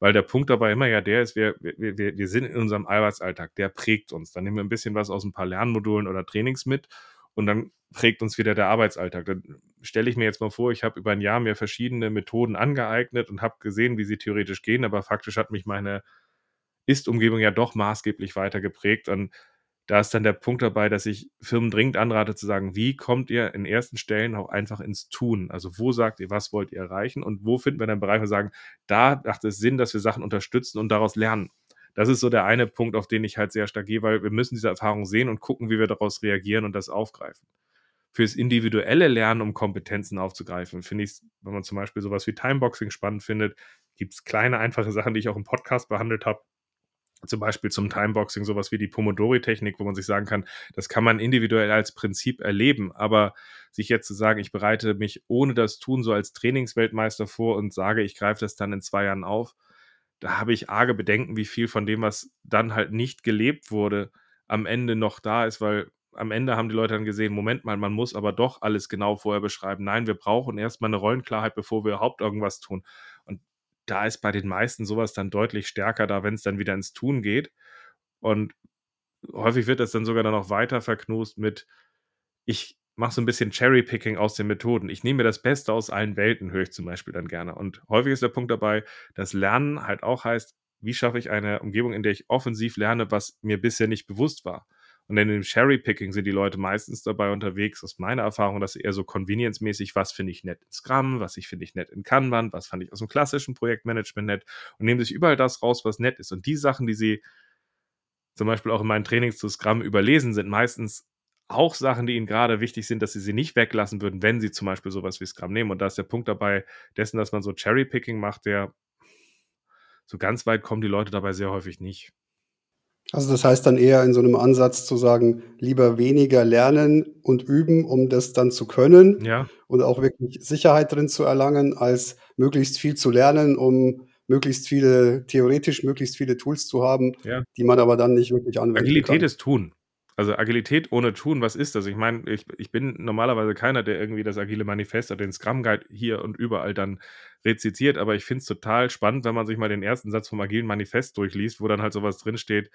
Weil der Punkt dabei immer ja der ist, wir, wir, wir, sind in unserem Arbeitsalltag, der prägt uns. Dann nehmen wir ein bisschen was aus ein paar Lernmodulen oder Trainings mit und dann prägt uns wieder der Arbeitsalltag. Dann stelle ich mir jetzt mal vor, ich habe über ein Jahr mir verschiedene Methoden angeeignet und habe gesehen, wie sie theoretisch gehen, aber faktisch hat mich meine Ist-Umgebung ja doch maßgeblich weiter geprägt. Und da ist dann der Punkt dabei, dass ich Firmen dringend anrate zu sagen, wie kommt ihr in ersten Stellen auch einfach ins Tun? Also wo sagt ihr, was wollt ihr erreichen und wo finden wir dann Bereiche, wo wir sagen, da macht es Sinn, dass wir Sachen unterstützen und daraus lernen. Das ist so der eine Punkt, auf den ich halt sehr stark gehe, weil wir müssen diese Erfahrung sehen und gucken, wie wir daraus reagieren und das aufgreifen. Fürs individuelle Lernen, um Kompetenzen aufzugreifen, finde ich wenn man zum Beispiel sowas wie Timeboxing spannend findet, gibt es kleine, einfache Sachen, die ich auch im Podcast behandelt habe, zum Beispiel zum Timeboxing sowas wie die Pomodori-Technik, wo man sich sagen kann, das kann man individuell als Prinzip erleben, aber sich jetzt zu sagen, ich bereite mich ohne das Tun so als Trainingsweltmeister vor und sage, ich greife das dann in zwei Jahren auf, da habe ich arge Bedenken, wie viel von dem, was dann halt nicht gelebt wurde, am Ende noch da ist, weil am Ende haben die Leute dann gesehen, Moment mal, man muss aber doch alles genau vorher beschreiben. Nein, wir brauchen erstmal eine Rollenklarheit, bevor wir überhaupt irgendwas tun. Und da ist bei den meisten sowas dann deutlich stärker da, wenn es dann wieder ins Tun geht. Und häufig wird das dann sogar dann noch weiter verknust mit, ich mache so ein bisschen Cherry-Picking aus den Methoden. Ich nehme mir das Beste aus allen Welten, höre ich zum Beispiel dann gerne. Und häufig ist der Punkt dabei, dass Lernen halt auch heißt, wie schaffe ich eine Umgebung, in der ich offensiv lerne, was mir bisher nicht bewusst war. Und in dem Cherry-Picking sind die Leute meistens dabei unterwegs, aus meiner Erfahrung, dass eher so convenience-mäßig, was finde ich nett in Scrum, was ich finde ich nett in Kanban, was fand ich aus dem klassischen Projektmanagement nett und nehmen sich überall das raus, was nett ist. Und die Sachen, die sie zum Beispiel auch in meinen Trainings zu Scrum überlesen, sind meistens auch Sachen, die ihnen gerade wichtig sind, dass sie sie nicht weglassen würden, wenn sie zum Beispiel sowas wie Scrum nehmen. Und da ist der Punkt dabei dessen, dass man so Cherry-Picking macht, der so ganz weit kommen die Leute dabei sehr häufig nicht. Also das heißt dann eher in so einem Ansatz zu sagen, lieber weniger lernen und üben, um das dann zu können Ja. und auch wirklich Sicherheit drin zu erlangen, als möglichst viel zu lernen, um möglichst viele theoretisch möglichst viele Tools zu haben, Ja. die man aber dann nicht wirklich anwenden Agilität kann. ist Tun. Also Agilität ohne Tun, was ist das? Ich meine, ich ich bin normalerweise keiner, der irgendwie das agile Manifest oder den Scrum Guide hier und überall dann rezitiert, aber ich finde es total spannend, wenn man sich mal den ersten Satz vom agilen Manifest durchliest, wo dann halt so was drinsteht,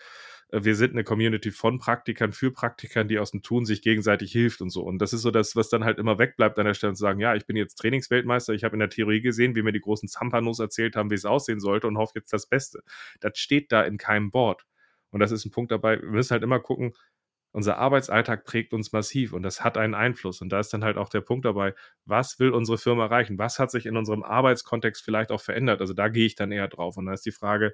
äh, wir sind eine Community von Praktikern für Praktikern, die aus dem Tun sich gegenseitig hilft und so. Und das ist so das, was dann halt immer wegbleibt an der Stelle zu sagen, ja, ich bin jetzt Trainingsweltmeister, ich habe in der Theorie gesehen, wie mir die großen Zampanos erzählt haben, wie es aussehen sollte und hoffe jetzt das Beste. Das steht da in keinem Board. Und das ist ein Punkt dabei, wir müssen halt immer gucken, unser Arbeitsalltag prägt uns massiv und das hat einen Einfluss. Und da ist dann halt auch der Punkt dabei, was will unsere Firma erreichen? Was hat sich in unserem Arbeitskontext vielleicht auch verändert? Also da gehe ich dann eher drauf. Und da ist die Frage,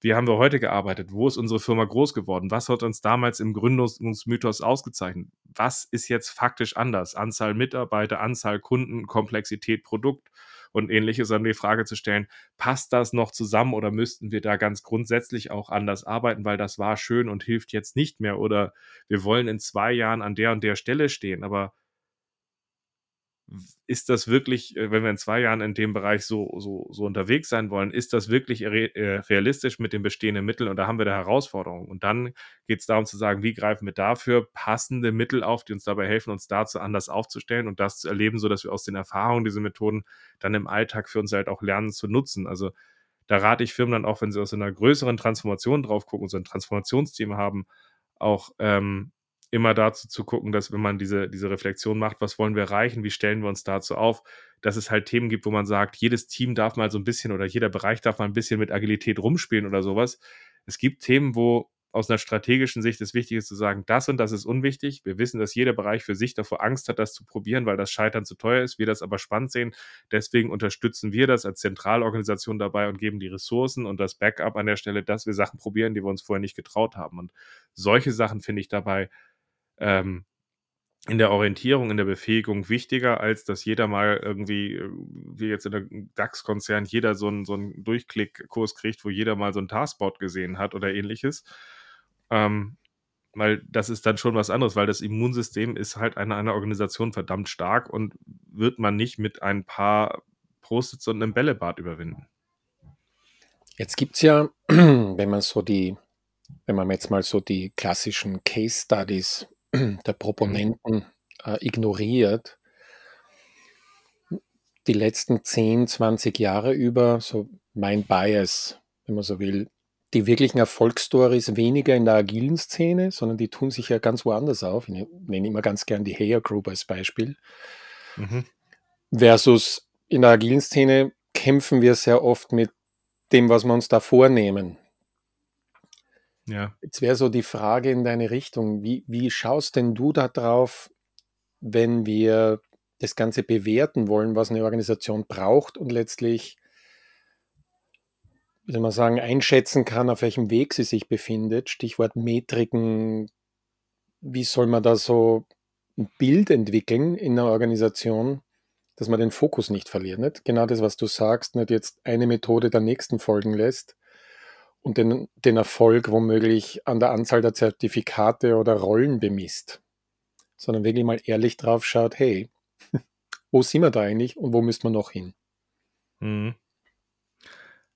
wie haben wir heute gearbeitet? Wo ist unsere Firma groß geworden? Was hat uns damals im Gründungsmythos ausgezeichnet? Was ist jetzt faktisch anders? Anzahl Mitarbeiter, Anzahl Kunden, Komplexität, Produkt und ähnliches, dann die Frage zu stellen, passt das noch zusammen oder müssten wir da ganz grundsätzlich auch anders arbeiten, weil das war schön und hilft jetzt nicht mehr oder wir wollen in zwei Jahren an der und der Stelle stehen, aber ist das wirklich, äh, wenn wir in zwei Jahren in dem Bereich so, so, so unterwegs sein wollen, ist das wirklich äh, realistisch mit den bestehenden Mitteln? Und da haben wir da Herausforderungen. Und dann geht es darum zu sagen, wie greifen wir dafür passende Mittel auf, die uns dabei helfen, uns dazu anders aufzustellen und das zu erleben, sodass wir aus den Erfahrungen diese Methoden dann im Alltag für uns halt auch lernen zu nutzen. Also da rate ich Firmen dann auch, wenn sie aus einer größeren Transformation drauf gucken, so ein Transformationsteam haben, auch ähm, immer dazu zu gucken, dass wenn man diese, diese Reflexion macht, was wollen wir erreichen, wie stellen wir uns dazu auf, dass es halt Themen gibt, wo man sagt, jedes Team darf mal so ein bisschen oder jeder Bereich darf mal ein bisschen mit Agilität rumspielen oder sowas. Es gibt Themen, wo aus einer strategischen Sicht es wichtig ist zu sagen, das und das ist unwichtig. Wir wissen, dass jeder Bereich für sich davor Angst hat, das zu probieren, weil das Scheitern zu teuer ist. Wir das aber spannend sehen. Deswegen unterstützen wir das als Zentralorganisation dabei und geben die Ressourcen und das Backup an der Stelle, dass wir Sachen probieren, die wir uns vorher nicht getraut haben. Und solche Sachen finde ich dabei ähm, in der Orientierung, in der Befähigung wichtiger, als dass jeder mal irgendwie, äh, wie jetzt in der DAX-Konzern, jeder so einen, so einen Durchklickkurs kriegt, wo jeder mal so ein Taskboard gesehen hat oder ähnliches. Ähm, weil das ist dann schon was anderes, weil das Immunsystem ist halt in einer Organisation verdammt stark und wird man nicht mit ein paar Post-its und einem Bällebad überwinden. Jetzt gibt es ja, wenn man so die, wenn man jetzt mal so die klassischen Case Studies der Proponenten äh, ignoriert, die letzten 10, 20 Jahre über, so mein Bias, wenn man so will, die wirklichen Erfolgsstories weniger in der agilen Szene, sondern die tun sich ja ganz woanders auf. Ich nenne immer ganz gern die Heyer Group als Beispiel. Mhm. Versus in der agilen Szene kämpfen wir sehr oft mit dem, was wir uns da vornehmen. Ja. Jetzt wäre so die Frage in deine Richtung. Wie, wie schaust denn du da drauf, wenn wir das Ganze bewerten wollen, was eine Organisation braucht und letztlich, wie soll man sagen, einschätzen kann, auf welchem Weg sie sich befindet? Stichwort Metriken. Wie soll man da so ein Bild entwickeln in einer Organisation, dass man den Fokus nicht verliert? Nicht? Genau das, was du sagst, nicht jetzt eine Methode der nächsten folgen lässt und den, den Erfolg womöglich an der Anzahl der Zertifikate oder Rollen bemisst, sondern wirklich mal ehrlich drauf schaut, hey, wo sind wir da eigentlich und wo müsste man noch hin? Mhm.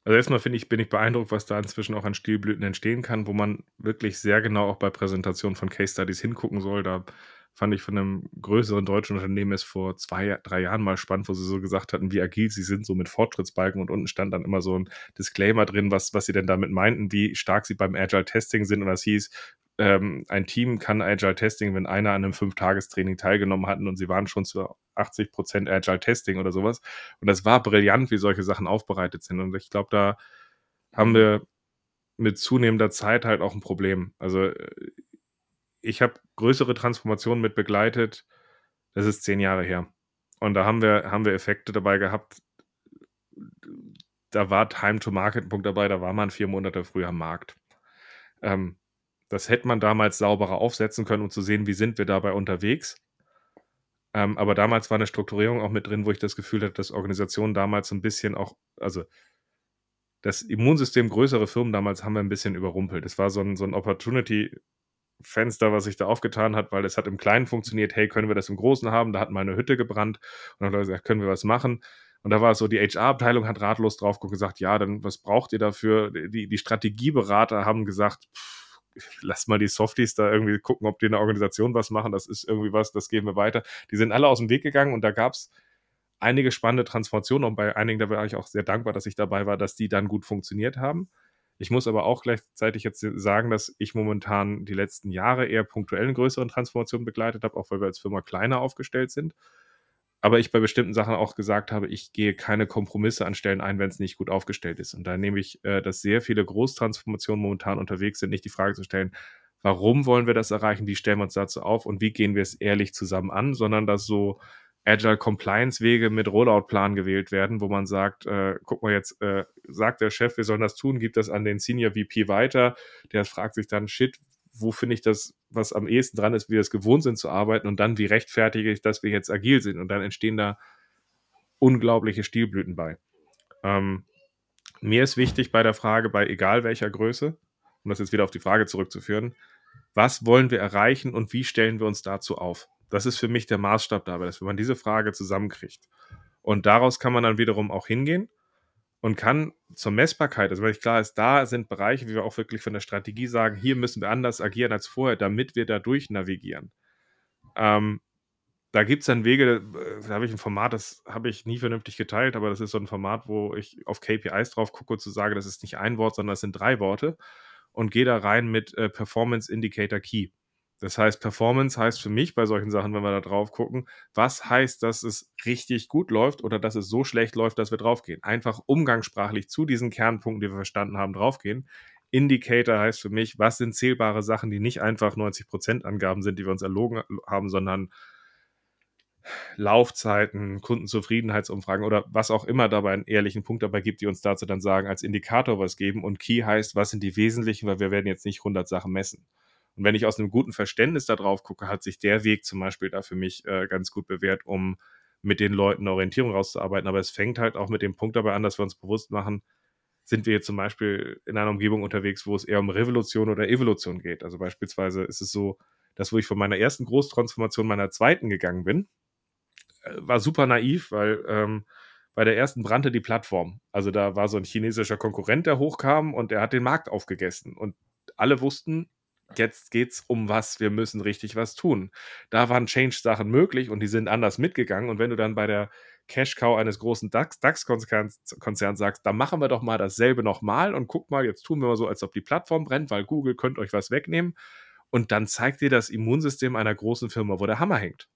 Also erstmal finde ich, bin ich beeindruckt, was da inzwischen auch an Stilblüten entstehen kann, wo man wirklich sehr genau auch bei Präsentationen von Case Studies hingucken soll. Da fand ich von einem größeren deutschen Unternehmen es vor zwei, drei Jahren mal spannend, wo sie so gesagt hatten, wie agil sie sind, so mit Fortschrittsbalken und unten stand dann immer so ein Disclaimer drin, was, was sie denn damit meinten, wie stark sie beim Agile Testing sind und das hieß, ähm, ein Team kann Agile Testing, wenn einer an einem Fünf-Tagestraining teilgenommen hatten und sie waren schon zu 80 Prozent Agile Testing oder sowas. Und das war brillant, wie solche Sachen aufbereitet sind. Und ich glaube, da haben wir mit zunehmender Zeit halt auch ein Problem. Also äh, ich habe größere Transformationen mit begleitet. Das ist zehn Jahre her. Und da haben wir, haben wir Effekte dabei gehabt. Da war Time to Market ein Punkt dabei, da war man vier Monate früher am Markt. Ähm, Das hätte man damals sauberer aufsetzen können, um zu sehen, wie sind wir dabei unterwegs. Ähm, aber damals war eine Strukturierung auch mit drin, wo ich das Gefühl hatte, dass Organisationen damals ein bisschen auch, also das Immunsystem größere Firmen damals haben wir ein bisschen überrumpelt. Es war so ein, so ein Opportunity-Fenster, was sich da aufgetan hat, weil es hat im Kleinen funktioniert, hey, können wir das im Großen haben? Da hat mal eine Hütte gebrannt und dann haben Leute gesagt, können wir was machen? Und da war es so, die HR-Abteilung hat ratlos drauf gesagt, ja, dann was braucht ihr dafür? Die, die Strategieberater haben gesagt, lass mal die Softies da irgendwie gucken, ob die in der Organisation was machen. Das ist irgendwie was, das geben wir weiter. Die sind alle aus dem Weg gegangen und da gab es einige spannende Transformationen und bei einigen da war ich auch sehr dankbar, dass ich dabei war, dass die dann gut funktioniert haben. Ich muss aber auch gleichzeitig jetzt sagen, dass ich momentan die letzten Jahre eher punktuell eine größeren Transformation begleitet habe, auch weil wir als Firma kleiner aufgestellt sind. Aber ich bei bestimmten Sachen auch gesagt habe, ich gehe keine Kompromisse an Stellen ein, wenn es nicht gut aufgestellt ist. Und da nehme ich, äh, dass sehr viele Großtransformationen momentan unterwegs sind, nicht die Frage zu stellen, warum wollen wir das erreichen, wie stellen wir uns dazu auf und wie gehen wir es ehrlich zusammen an, sondern dass so Agile Compliance Wege mit Rollout-Plan gewählt werden, wo man sagt, äh, guck mal jetzt, äh, sagt der Chef, wir sollen das tun, gibt das an den Senior VP weiter, der fragt sich dann, shit, wo finde ich das, was am ehesten dran ist, wie wir es gewohnt sind zu arbeiten und dann, wie rechtfertige ich, dass wir jetzt agil sind und dann entstehen da unglaubliche Stilblüten bei. Ähm, mir ist wichtig bei der Frage, bei egal welcher Größe, um das jetzt wieder auf die Frage zurückzuführen, was wollen wir erreichen und wie stellen wir uns dazu auf? Das ist für mich der Maßstab dabei, dass wenn man diese Frage zusammenkriegt. Und daraus kann man dann wiederum auch hingehen und kann zur Messbarkeit, also wenn ich klar ist, da sind Bereiche, wie wir auch wirklich von der Strategie sagen, hier müssen wir anders agieren als vorher, damit wir da durch navigieren. Ähm, da gibt es dann Wege, da habe ich ein Format, das habe ich nie vernünftig geteilt, aber das ist so ein Format, wo ich auf KPIs drauf gucke zu sagen, das ist nicht ein Wort, sondern das sind drei Worte und gehe da rein mit äh, Performance Indicator Key. Das heißt, Performance heißt für mich bei solchen Sachen, wenn wir da drauf gucken, was heißt, dass es richtig gut läuft oder dass es so schlecht läuft, dass wir draufgehen. Einfach umgangssprachlich zu diesen Kernpunkten, die wir verstanden haben, draufgehen. Indicator heißt für mich, was sind zählbare Sachen, die nicht einfach 90% Angaben sind, die wir uns erlogen haben, sondern Laufzeiten, Kundenzufriedenheitsumfragen oder was auch immer dabei einen ehrlichen Punkt dabei gibt, die uns dazu dann sagen, als Indikator was geben. Und Key heißt, was sind die wesentlichen, weil wir werden jetzt nicht 100 Sachen messen. Und wenn ich aus einem guten Verständnis da drauf gucke, hat sich der Weg zum Beispiel da für mich äh, ganz gut bewährt, um mit den Leuten eine Orientierung rauszuarbeiten. Aber es fängt halt auch mit dem Punkt dabei an, dass wir uns bewusst machen, sind wir jetzt zum Beispiel in einer Umgebung unterwegs, wo es eher um Revolution oder Evolution geht. Also beispielsweise ist es so, dass wo ich von meiner ersten Großtransformation meiner zweiten gegangen bin, äh, war super naiv, weil ähm, bei der ersten brannte die Plattform. Also da war so ein chinesischer Konkurrent, der hochkam und der hat den Markt aufgegessen. Und alle wussten, Jetzt geht's um was, wir müssen richtig was tun. Da waren Change-Sachen möglich und die sind anders mitgegangen. Und wenn du dann bei der Cash-Cow eines großen DAX-Konzerns DAX sagst, da machen wir doch mal dasselbe nochmal und guck mal, jetzt tun wir mal so, als ob die Plattform brennt, weil Google könnte euch was wegnehmen. Und dann zeigt dir das Immunsystem einer großen Firma, wo der Hammer hängt.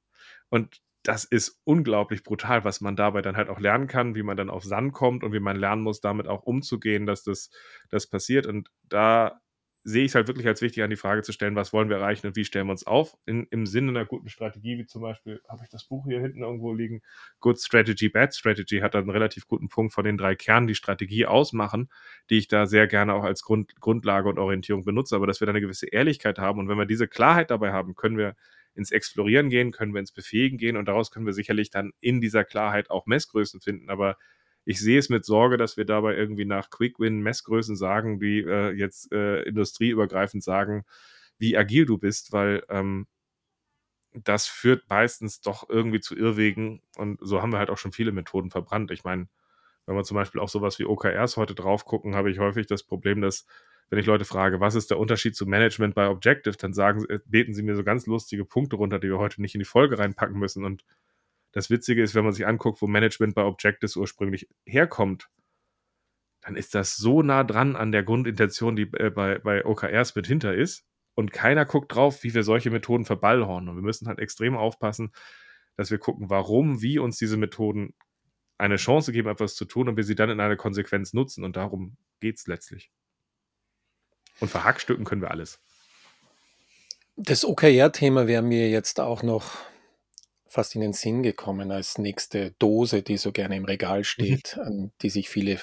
Und das ist unglaublich brutal, was man dabei dann halt auch lernen kann, wie man dann auf Sand kommt und wie man lernen muss, damit auch umzugehen, dass das, das passiert. Und da sehe ich es halt wirklich als wichtig an, die Frage zu stellen, was wollen wir erreichen und wie stellen wir uns auf? In, Im Sinne einer guten Strategie, wie zum Beispiel, habe ich das Buch hier hinten irgendwo liegen, Good Strategy, Bad Strategy, hat da einen relativ guten Punkt von den drei Kernen, die Strategie ausmachen, die ich da sehr gerne auch als Grund, Grundlage und Orientierung benutze, aber dass wir da eine gewisse Ehrlichkeit haben und wenn wir diese Klarheit dabei haben, können wir ins Explorieren gehen, können wir ins Befähigen gehen und daraus können wir sicherlich dann in dieser Klarheit auch Messgrößen finden, aber ich sehe es mit Sorge, dass wir dabei irgendwie nach Quick-Win-Messgrößen sagen, die äh, jetzt äh, industrieübergreifend sagen, wie agil du bist, weil ähm, das führt meistens doch irgendwie zu Irrwegen und so haben wir halt auch schon viele Methoden verbrannt. Ich meine, wenn wir zum Beispiel auch sowas wie OKRs heute drauf gucken, habe ich häufig das Problem, dass wenn ich Leute frage, was ist der Unterschied zu Management bei Objective, dann sagen, äh, beten sie mir so ganz lustige Punkte runter, die wir heute nicht in die Folge reinpacken müssen. Und das Witzige ist, wenn man sich anguckt, wo Management bei Objectives ursprünglich herkommt, dann ist das so nah dran an der Grundintention, die äh, bei, bei OKRs mit hinter ist. Und keiner guckt drauf, wie wir solche Methoden verballhornen. Und wir müssen halt extrem aufpassen, dass wir gucken, warum, wie uns diese Methoden eine Chance geben, etwas zu tun und wir sie dann in einer Konsequenz nutzen. Und darum geht es letztlich. Und verhackstücken können wir alles. Das OKR-Thema wäre mir jetzt auch noch fast in den Sinn gekommen als nächste Dose, die so gerne im Regal mhm. steht, mhm. an die sich viele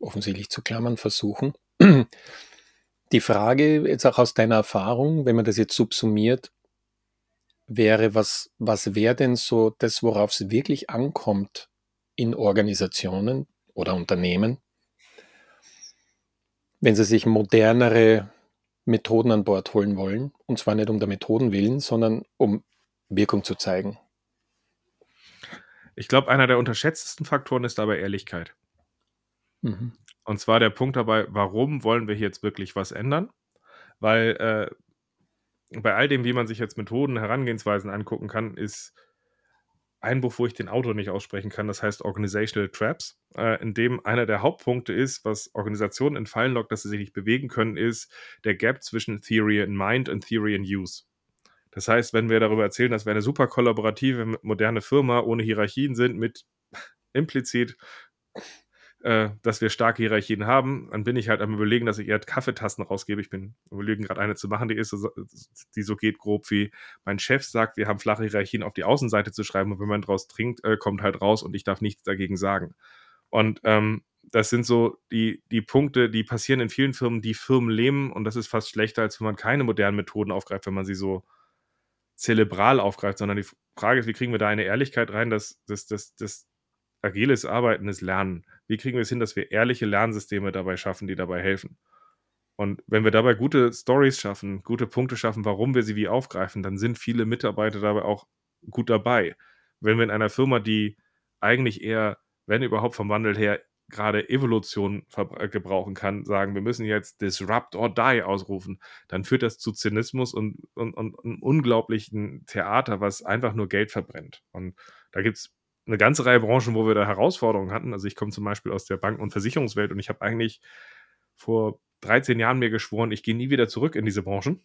offensichtlich zu klammern versuchen. Die Frage jetzt auch aus deiner Erfahrung, wenn man das jetzt subsumiert, wäre, was, was wäre denn so das, worauf es wirklich ankommt in Organisationen oder Unternehmen, wenn sie sich modernere Methoden an Bord holen wollen, und zwar nicht um der Methoden willen, sondern um Wirkung zu zeigen. Ich glaube, einer der unterschätztesten Faktoren ist dabei Ehrlichkeit. Mhm. Und zwar der Punkt dabei, warum wollen wir hier jetzt wirklich was ändern? Weil äh, bei all dem, wie man sich jetzt Methoden, Herangehensweisen angucken kann, ist ein Buch, wo ich den Autor nicht aussprechen kann, das heißt Organizational Traps, äh, in dem einer der Hauptpunkte ist, was Organisationen entfallen lockt, dass sie sich nicht bewegen können, ist der Gap zwischen Theory in Mind und Theory in Use. Das heißt, wenn wir darüber erzählen, dass wir eine super kollaborative, moderne Firma ohne Hierarchien sind, mit implizit äh, dass wir starke Hierarchien haben, dann bin ich halt am überlegen, dass ich eher Kaffeetassen rausgebe. Ich bin überlegen, gerade eine zu machen, die ist, die so geht grob wie mein Chef sagt, wir haben flache Hierarchien auf die Außenseite zu schreiben und wenn man draus trinkt, äh, kommt halt raus und ich darf nichts dagegen sagen. Und ähm, das sind so die, die Punkte, die passieren in vielen Firmen, die Firmen lähmen und das ist fast schlechter, als wenn man keine modernen Methoden aufgreift, wenn man sie so zelebral aufgreift, sondern die Frage ist, wie kriegen wir da eine Ehrlichkeit rein, dass, dass, dass, dass agiles Arbeiten ist Lernen. Wie kriegen wir es hin, dass wir ehrliche Lernsysteme dabei schaffen, die dabei helfen? Und wenn wir dabei gute Stories schaffen, gute Punkte schaffen, warum wir sie wie aufgreifen, dann sind viele Mitarbeiter dabei auch gut dabei. Wenn wir in einer Firma, die eigentlich eher, wenn überhaupt vom Wandel her, gerade Evolution äh, gebrauchen kann, sagen, wir müssen jetzt Disrupt or Die ausrufen, dann führt das zu Zynismus und, und, und einem unglaublichen Theater, was einfach nur Geld verbrennt. Und da gibt es eine ganze Reihe Branchen, wo wir da Herausforderungen hatten. Also ich komme zum Beispiel aus der Banken- und Versicherungswelt und ich habe eigentlich vor 13 Jahren mir geschworen, ich gehe nie wieder zurück in diese Branchen,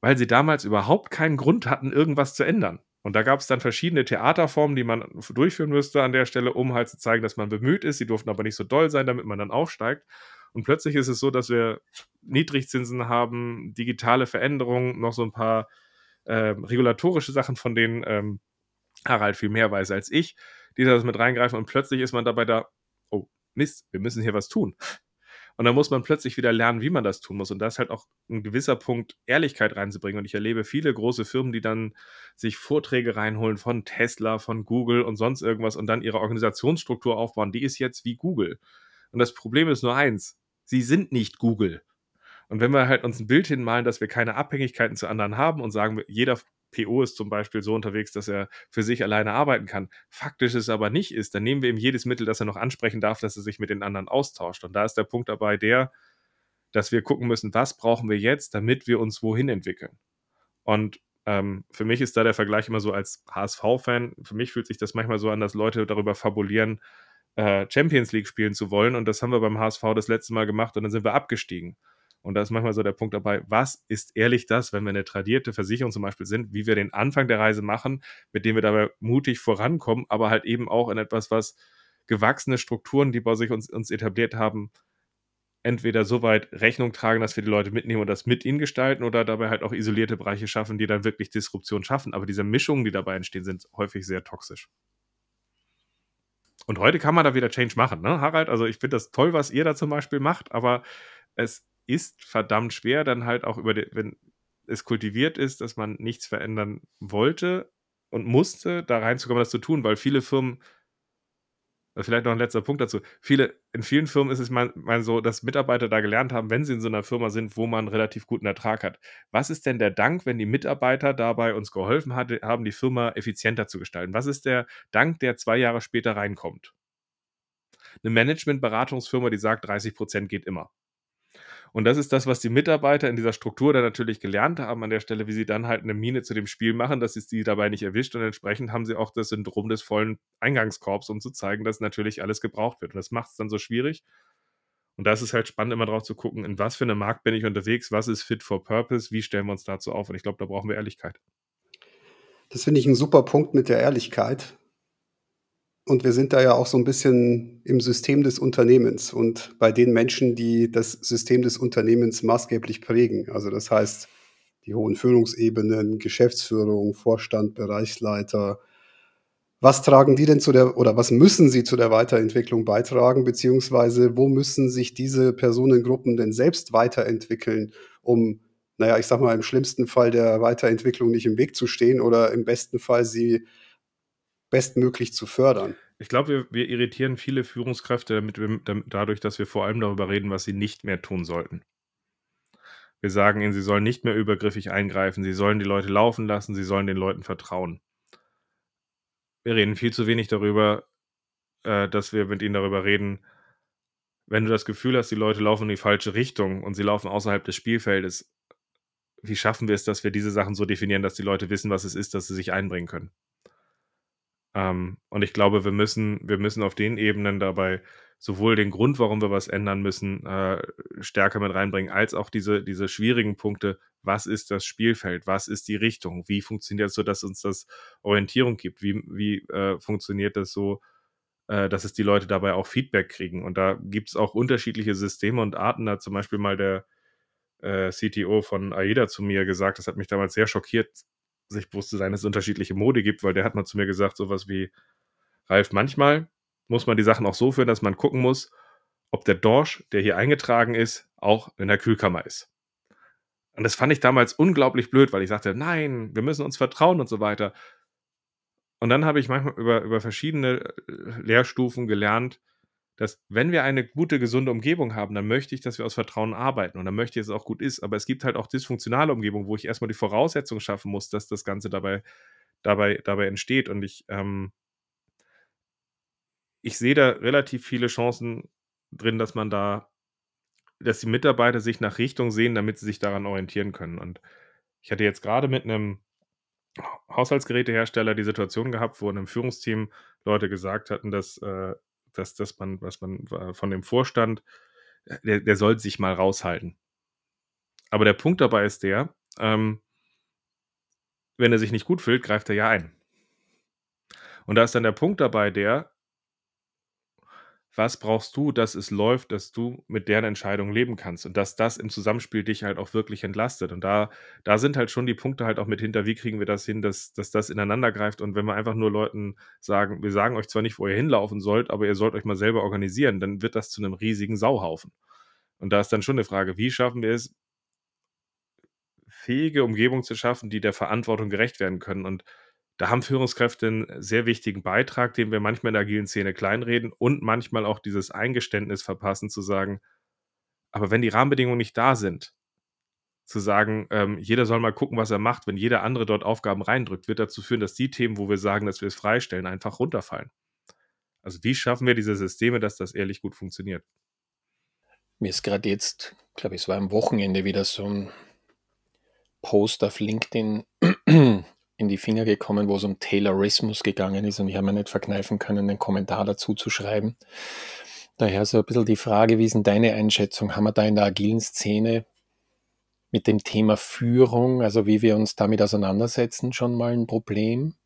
weil sie damals überhaupt keinen Grund hatten, irgendwas zu ändern. Und da gab es dann verschiedene Theaterformen, die man durchführen müsste an der Stelle, um halt zu zeigen, dass man bemüht ist. Sie durften aber nicht so doll sein, damit man dann aufsteigt. Und plötzlich ist es so, dass wir Niedrigzinsen haben, digitale Veränderungen, noch so ein paar äh, regulatorische Sachen, von denen ähm, Harald viel mehr weiß als ich, die das mit reingreifen und plötzlich ist man dabei da, oh Mist, wir müssen hier was tun. Und dann muss man plötzlich wieder lernen, wie man das tun muss. Und da ist halt auch ein gewisser Punkt, Ehrlichkeit reinzubringen. Und ich erlebe viele große Firmen, die dann sich Vorträge reinholen von Tesla, von Google und sonst irgendwas und dann ihre Organisationsstruktur aufbauen. Die ist jetzt wie Google. Und das Problem ist nur eins. Sie sind nicht Google. Und wenn wir halt uns ein Bild hinmalen, dass wir keine Abhängigkeiten zu anderen haben und sagen, jeder PO ist zum Beispiel so unterwegs, dass er für sich alleine arbeiten kann, faktisch es aber nicht ist, dann nehmen wir ihm jedes Mittel, das er noch ansprechen darf, dass er sich mit den anderen austauscht. Und da ist der Punkt dabei der, dass wir gucken müssen, was brauchen wir jetzt, damit wir uns wohin entwickeln. Und ähm, für mich ist da der Vergleich immer so als HSV-Fan, für mich fühlt sich das manchmal so an, dass Leute darüber fabulieren, äh, Champions League spielen zu wollen. Und das haben wir beim HSV das letzte Mal gemacht und dann sind wir abgestiegen. Und da ist manchmal so der Punkt dabei, was ist ehrlich das, wenn wir eine tradierte Versicherung zum Beispiel sind, wie wir den Anfang der Reise machen, mit dem wir dabei mutig vorankommen, aber halt eben auch in etwas, was gewachsene Strukturen, die bei sich uns, uns etabliert haben, entweder so weit Rechnung tragen, dass wir die Leute mitnehmen und das mit ihnen gestalten oder dabei halt auch isolierte Bereiche schaffen, die dann wirklich Disruption schaffen. Aber diese Mischungen, die dabei entstehen, sind häufig sehr toxisch. Und heute kann man da wieder Change machen, ne, Harald? Also ich finde das toll, was ihr da zum Beispiel macht, aber es ist verdammt schwer, dann halt auch über, den, wenn es kultiviert ist, dass man nichts verändern wollte und musste, da reinzukommen, das zu tun, weil viele Firmen, äh, vielleicht noch ein letzter Punkt dazu, viele, in vielen Firmen ist es mal, mal so, dass Mitarbeiter da gelernt haben, wenn sie in so einer Firma sind, wo man relativ guten Ertrag hat. Was ist denn der Dank, wenn die Mitarbeiter dabei uns geholfen hat, haben, die Firma effizienter zu gestalten? Was ist der Dank, der zwei Jahre später reinkommt? Eine Management-Beratungsfirma, die sagt, 30 Prozent geht immer. Und das ist das, was die Mitarbeiter in dieser Struktur dann natürlich gelernt haben an der Stelle, wie sie dann halt eine Mine zu dem Spiel machen, dass es die dabei nicht erwischt. Und entsprechend haben sie auch das Syndrom des vollen Eingangskorps, um zu zeigen, dass natürlich alles gebraucht wird. Und das macht es dann so schwierig. Und da ist es halt spannend, immer drauf zu gucken, in was für einem Markt bin ich unterwegs, was ist fit for purpose, wie stellen wir uns dazu auf. Und ich glaube, da brauchen wir Ehrlichkeit. Das finde ich ein super Punkt mit der Ehrlichkeit. Und wir sind da ja auch so ein bisschen im System des Unternehmens und bei den Menschen, die das System des Unternehmens maßgeblich prägen. Also das heißt, die hohen Führungsebenen, Geschäftsführung, Vorstand, Bereichsleiter, Was tragen die denn zu der oder was müssen sie zu der Weiterentwicklung beitragen, beziehungsweise wo müssen sich diese Personengruppen denn selbst weiterentwickeln, um, naja, ich sage mal, im schlimmsten Fall der Weiterentwicklung nicht im Weg zu stehen oder im besten Fall sie bestmöglich zu fördern? Ich glaube, wir, wir irritieren viele Führungskräfte damit, wir- damit, dadurch, dass wir vor allem darüber reden, was sie nicht mehr tun sollten. Wir sagen ihnen, sie sollen nicht mehr übergriffig eingreifen, sie sollen die Leute laufen lassen, sie sollen den Leuten vertrauen. Wir reden viel zu wenig darüber, äh, dass wir mit ihnen darüber reden, wenn du das Gefühl hast, die Leute laufen in die falsche Richtung und sie laufen außerhalb des Spielfeldes, wie schaffen wir es, dass wir diese Sachen so definieren, dass die Leute wissen, was es ist, dass sie sich einbringen können? Ähm, und ich glaube, wir müssen, wir müssen auf den Ebenen dabei sowohl den Grund, warum wir was ändern müssen, äh, stärker mit reinbringen, als auch diese, diese schwierigen Punkte. Was ist das Spielfeld? Was ist die Richtung? Wie funktioniert es so, dass uns das Orientierung gibt? Wie, wie äh, funktioniert das so, äh, dass es die Leute dabei auch Feedback kriegen? Und da gibt es auch unterschiedliche Systeme und Arten. Da hat zum Beispiel mal der äh, CTO von AIDA zu mir gesagt, das hat mich damals sehr schockiert, sich bewusst zu sein, dass es unterschiedliche Mode gibt, weil der hat mal zu mir gesagt, sowas wie, Ralf, manchmal muss man die Sachen auch so führen, dass man gucken muss, ob der Dorsch, der hier eingetragen ist, auch in der Kühlkammer ist. Und das fand ich damals unglaublich blöd, weil ich sagte, nein, wir müssen uns vertrauen und so weiter. Und dann habe ich manchmal über, über verschiedene äh, Lehrstufen gelernt, dass wenn wir eine gute, gesunde Umgebung haben, dann möchte ich, dass wir aus Vertrauen arbeiten und dann möchte ich, dass es auch gut ist. Aber es gibt halt auch dysfunktionale Umgebungen, wo ich erstmal die Voraussetzungen schaffen muss, dass das Ganze dabei, dabei, dabei entsteht. Und ich, ähm, ich sehe da relativ viele Chancen drin, dass man da, dass die Mitarbeiter sich nach Richtung sehen, damit sie sich daran orientieren können. Und ich hatte jetzt gerade mit einem Haushaltsgerätehersteller die Situation gehabt, wo in einem Führungsteam Leute gesagt hatten, dass, äh, dass, dass man, was man von dem Vorstand, äh, der, der soll sich mal raushalten. Aber der Punkt dabei ist der, ähm, wenn er sich nicht gut fühlt, greift er ja ein. Und da ist dann der Punkt dabei, der, was brauchst du, dass es läuft, dass du mit deren Entscheidung leben kannst und dass das im Zusammenspiel dich halt auch wirklich entlastet. Und da, da sind halt schon die Punkte halt auch mit hinter, wie kriegen wir das hin, dass, dass das ineinander greift. Und wenn wir einfach nur Leuten sagen, wir sagen euch zwar nicht, wo ihr hinlaufen sollt, aber ihr sollt euch mal selber organisieren, dann wird das zu einem riesigen Sauhaufen. Und da ist dann schon eine Frage, wie schaffen wir es, fähige Umgebung zu schaffen, die der Verantwortung gerecht werden können. Und da haben Führungskräfte einen sehr wichtigen Beitrag, den wir manchmal in der agilen Szene kleinreden und manchmal auch dieses Eingeständnis verpassen, zu sagen, aber wenn die Rahmenbedingungen nicht da sind, zu sagen, ähm, jeder soll mal gucken, was er macht, wenn jeder andere dort Aufgaben reindrückt, wird dazu führen, dass die Themen, wo wir sagen, dass wir es freistellen, einfach runterfallen. Also wie schaffen wir diese Systeme, dass das ehrlich gut funktioniert? Mir ist gerade jetzt, glaube ich, es war am Wochenende wieder so ein Post auf LinkedIn in die Finger gekommen, wo es um Taylorismus gegangen ist und ich habe mir nicht verkneifen können, einen Kommentar dazu zu schreiben. Daher so ein bisschen die Frage, wie ist denn deine Einschätzung? Haben wir da in der agilen Szene mit dem Thema Führung, also wie wir uns damit auseinandersetzen, schon mal ein Problem?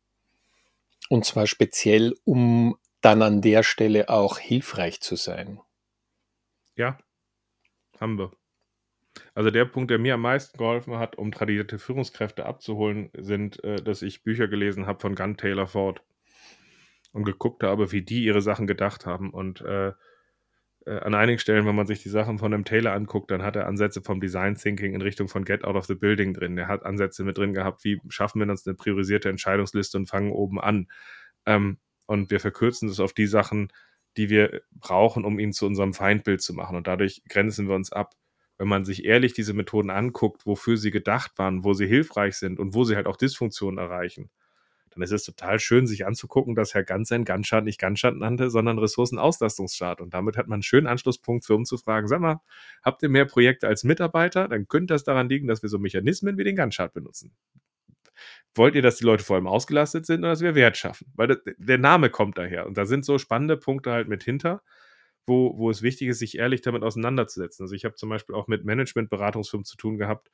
Und zwar speziell, um dann an der Stelle auch hilfreich zu sein. Ja, haben wir. Also der Punkt, der mir am meisten geholfen hat, um tradierte Führungskräfte abzuholen, sind, äh, dass ich Bücher gelesen habe von Gunn Taylor Ford und geguckt habe, wie die ihre Sachen gedacht haben. Und äh, äh, an einigen Stellen, wenn man sich die Sachen von einem Taylor anguckt, dann hat er Ansätze vom Design Thinking in Richtung von Get Out of the Building drin. Er hat Ansätze mit drin gehabt, wie schaffen wir uns eine priorisierte Entscheidungsliste und fangen oben an. Ähm, und wir verkürzen das auf die Sachen, die wir brauchen, um ihn zu unserem Feindbild zu machen. Und dadurch grenzen wir uns ab wenn man sich ehrlich diese Methoden anguckt, wofür sie gedacht waren, wo sie hilfreich sind und wo sie halt auch Dysfunktionen erreichen, dann ist es total schön, sich anzugucken, dass Herr Ganz sein Ganzchart nicht Ganzchart nannte, sondern Ressourcenauslastungschart. Und damit hat man einen schönen Anschlusspunkt für umzufragen, sag mal, habt ihr mehr Projekte als Mitarbeiter? Dann könnte das daran liegen, dass wir so Mechanismen wie den Ganzchart benutzen. Wollt ihr, dass die Leute vor allem ausgelastet sind oder dass wir Wert schaffen? Weil das, der Name kommt daher. Und da sind so spannende Punkte halt mit hinter wo, wo es wichtig ist, sich ehrlich damit auseinanderzusetzen. Also ich habe zum Beispiel auch mit Management-Beratungsfirmen zu tun gehabt,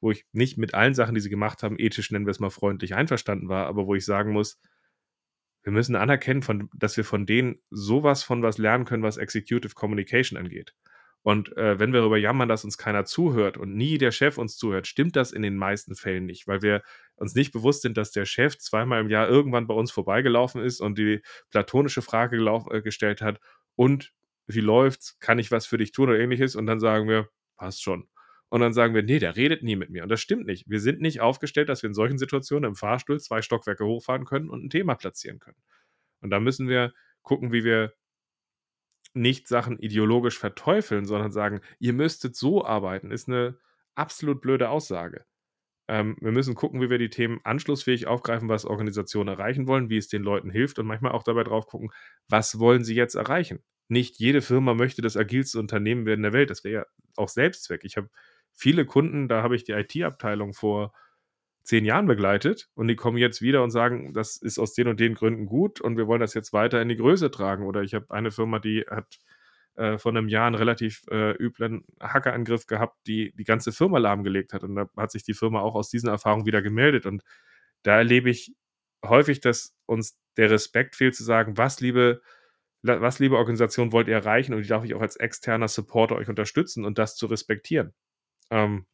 wo ich nicht mit allen Sachen, die sie gemacht haben, ethisch, nennen wir es mal freundlich, einverstanden war, aber wo ich sagen muss, wir müssen anerkennen, von, dass wir von denen sowas von was lernen können, was Executive Communication angeht. Und äh, wenn wir darüber jammern, dass uns keiner zuhört und nie der Chef uns zuhört, stimmt das in den meisten Fällen nicht, weil wir uns nicht bewusst sind, dass der Chef zweimal im Jahr irgendwann bei uns vorbeigelaufen ist und die platonische Frage äh, gestellt hat, und wie läuft's? Kann ich was für dich tun oder ähnliches? Und dann sagen wir, passt schon. Und dann sagen wir, nee, der redet nie mit mir. Und das stimmt nicht. Wir sind nicht aufgestellt, dass wir in solchen Situationen im Fahrstuhl zwei Stockwerke hochfahren können und ein Thema platzieren können. Und da müssen wir gucken, wie wir nicht Sachen ideologisch verteufeln, sondern sagen, ihr müsstet so arbeiten, ist eine absolut blöde Aussage. Ähm, wir müssen gucken, wie wir die Themen anschlussfähig aufgreifen, was Organisationen erreichen wollen, wie es den Leuten hilft und manchmal auch dabei drauf gucken, was wollen sie jetzt erreichen. Nicht jede Firma möchte das agilste Unternehmen werden der Welt. Das wäre ja auch Selbstzweck. Ich habe viele Kunden, da habe ich die IT-Abteilung vor zehn Jahren begleitet und die kommen jetzt wieder und sagen, das ist aus den und den Gründen gut und wir wollen das jetzt weiter in die Größe tragen. Oder ich habe eine Firma, die hat äh, vor einem Jahr einen relativ äh, üblen Hackerangriff gehabt, die die ganze Firma lahmgelegt hat. Und da hat sich die Firma auch aus diesen Erfahrungen wieder gemeldet. Und da erlebe ich häufig, dass uns der Respekt fehlt zu sagen, was liebe, was liebe Organisation wollt ihr erreichen und wie darf ich auch als externer Supporter euch unterstützen und das zu respektieren. Ähm,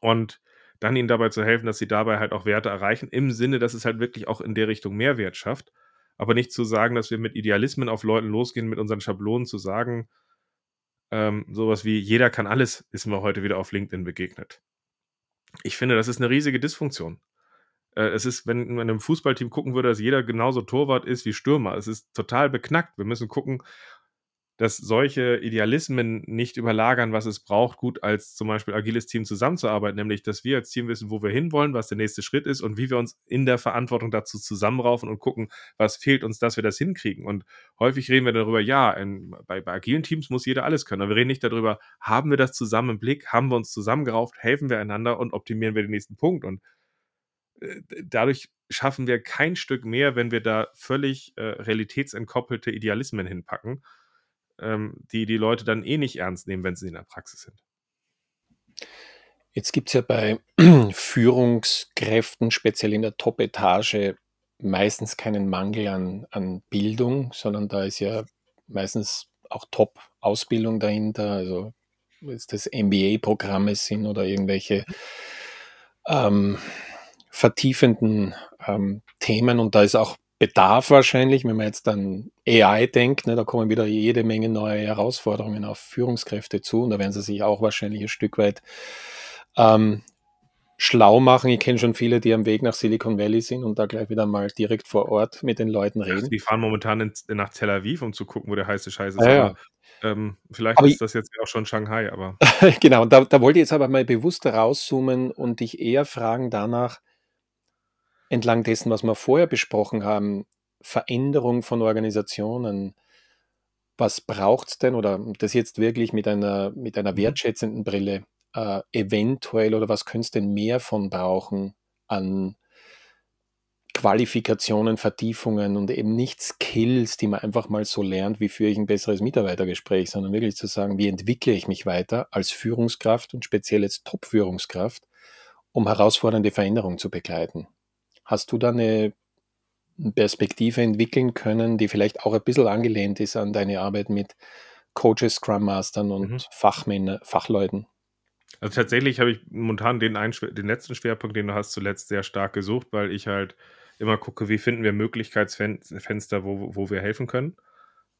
und dann ihnen dabei zu helfen, dass sie dabei halt auch Werte erreichen, im Sinne, dass es halt wirklich auch in der Richtung Mehrwert schafft. Aber nicht zu sagen, dass wir mit Idealismen auf Leuten losgehen, mit unseren Schablonen zu sagen, ähm, sowas wie jeder kann alles, ist mir heute wieder auf LinkedIn begegnet. Ich finde, das ist eine riesige Dysfunktion. Äh, es ist, wenn man in einem Fußballteam gucken würde, dass jeder genauso Torwart ist wie Stürmer. Es ist total beknackt. Wir müssen gucken, dass solche Idealismen nicht überlagern, was es braucht, gut als zum Beispiel agiles Team zusammenzuarbeiten, nämlich dass wir als Team wissen, wo wir hinwollen, was der nächste Schritt ist und wie wir uns in der Verantwortung dazu zusammenraufen und gucken, was fehlt uns, dass wir das hinkriegen. Und häufig reden wir darüber, ja, in, bei, bei agilen Teams muss jeder alles können, aber wir reden nicht darüber, haben wir das zusammen im Blick, haben wir uns zusammengerauft, helfen wir einander und optimieren wir den nächsten Punkt. Und dadurch schaffen wir kein Stück mehr, wenn wir da völlig äh, realitätsentkoppelte Idealismen hinpacken ähm, die die Leute dann eh nicht ernst nehmen, wenn sie in der Praxis sind. Jetzt gibt es ja bei Führungskräften, speziell in der Top-Etage, meistens keinen Mangel an, an Bildung, sondern da ist ja meistens auch Top-Ausbildung dahinter, also jetzt das MBA-Programme sind oder irgendwelche ähm, vertiefenden ähm, Themen und da ist auch Bedarf wahrscheinlich, wenn man jetzt an AI denkt, ne, da kommen wieder jede Menge neue Herausforderungen auf Führungskräfte zu und da werden sie sich auch wahrscheinlich ein Stück weit ähm, schlau machen. Ich kenne schon viele, die am Weg nach Silicon Valley sind und da gleich wieder mal direkt vor Ort mit den Leuten reden. Die fahren momentan in, nach Tel Aviv, um zu gucken, wo der heiße Scheiß ist. Ja, ja. ähm, vielleicht aber ist das jetzt auch schon Shanghai, aber. genau, da, da wollte ich jetzt aber mal bewusst rauszoomen und dich eher fragen danach, entlang dessen, was wir vorher besprochen haben, Veränderung von Organisationen, was braucht es denn, oder das jetzt wirklich mit einer, mit einer mhm. wertschätzenden Brille, äh, eventuell, oder was könnte es denn mehr von brauchen an Qualifikationen, Vertiefungen und eben nicht Skills, die man einfach mal so lernt, wie führe ich ein besseres Mitarbeitergespräch, sondern wirklich zu sagen, wie entwickle ich mich weiter als Führungskraft und speziell als Top-Führungskraft, um herausfordernde Veränderungen zu begleiten. Hast du da eine Perspektive entwickeln können, die vielleicht auch ein bisschen angelehnt ist an deine Arbeit mit Coaches, Scrum Mastern und mhm. Fachmänner, Fachleuten? Also tatsächlich habe ich momentan den, einen, den letzten Schwerpunkt, den du hast, zuletzt sehr stark gesucht, weil ich halt immer gucke, wie finden wir Möglichkeitsfenster, wo, wo wir helfen können.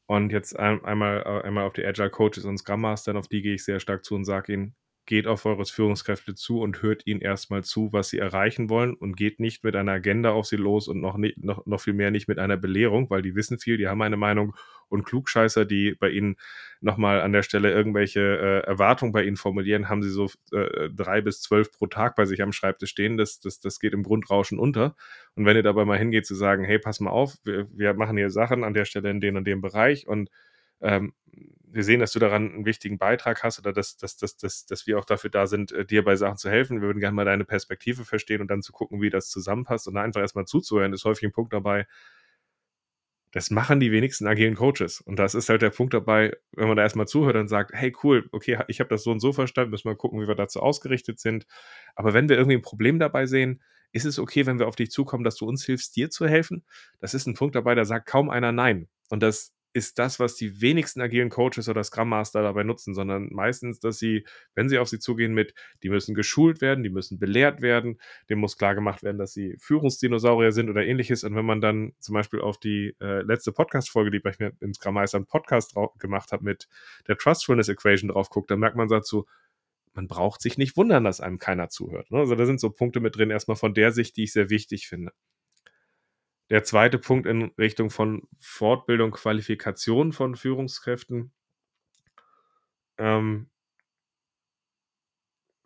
Und jetzt ein, einmal, einmal auf die Agile Coaches und Scrum Mastern, auf die gehe ich sehr stark zu und sage ihnen, geht auf eure Führungskräfte zu und hört ihnen erstmal zu, was sie erreichen wollen und geht nicht mit einer Agenda auf sie los und noch, nicht, noch, noch viel mehr nicht mit einer Belehrung, weil die wissen viel, die haben eine Meinung und Klugscheißer, die bei ihnen nochmal an der Stelle irgendwelche äh, Erwartungen bei ihnen formulieren, haben sie so äh, drei bis zwölf pro Tag bei sich am Schreibtisch stehen. Das, das, das geht im Grundrauschen unter. Und wenn ihr dabei mal hingeht zu sagen, hey, pass mal auf, wir, wir machen hier Sachen an der Stelle in dem und dem Bereich und ähm, wir sehen, dass du daran einen wichtigen Beitrag hast oder dass, dass, dass, dass, dass wir auch dafür da sind, äh, dir bei Sachen zu helfen. Wir würden gerne mal deine Perspektive verstehen und dann zu gucken, wie das zusammenpasst und einfach erstmal zuzuhören, ist häufig ein Punkt dabei. Das machen die wenigsten agilen Coaches. Und das ist halt der Punkt dabei, wenn man da erstmal zuhört und sagt, hey cool, okay, ich habe das so und so verstanden, müssen wir gucken, wie wir dazu ausgerichtet sind. Aber wenn wir irgendwie ein Problem dabei sehen, ist es okay, wenn wir auf dich zukommen, dass du uns hilfst, dir zu helfen? Das ist ein Punkt dabei, da sagt kaum einer Nein. Und das ist das, was die wenigsten agilen Coaches oder Scrum Master dabei nutzen, sondern meistens, dass sie, wenn sie auf sie zugehen mit, die müssen geschult werden, die müssen belehrt werden, dem muss klar gemacht werden, dass sie Führungsdinosaurier sind oder ähnliches. Und wenn man dann zum Beispiel auf die äh, letzte Podcast-Folge, die ich mir im Scrum Meister einen Podcast gemacht habe, mit der Trustfulness Equation drauf guckt, dann merkt man dazu, man braucht sich nicht wundern, dass einem keiner zuhört. Ne? Also da sind so Punkte mit drin, erstmal von der Sicht, die ich sehr wichtig finde. Der zweite Punkt in Richtung von Fortbildung, Qualifikation von Führungskräften. Ähm,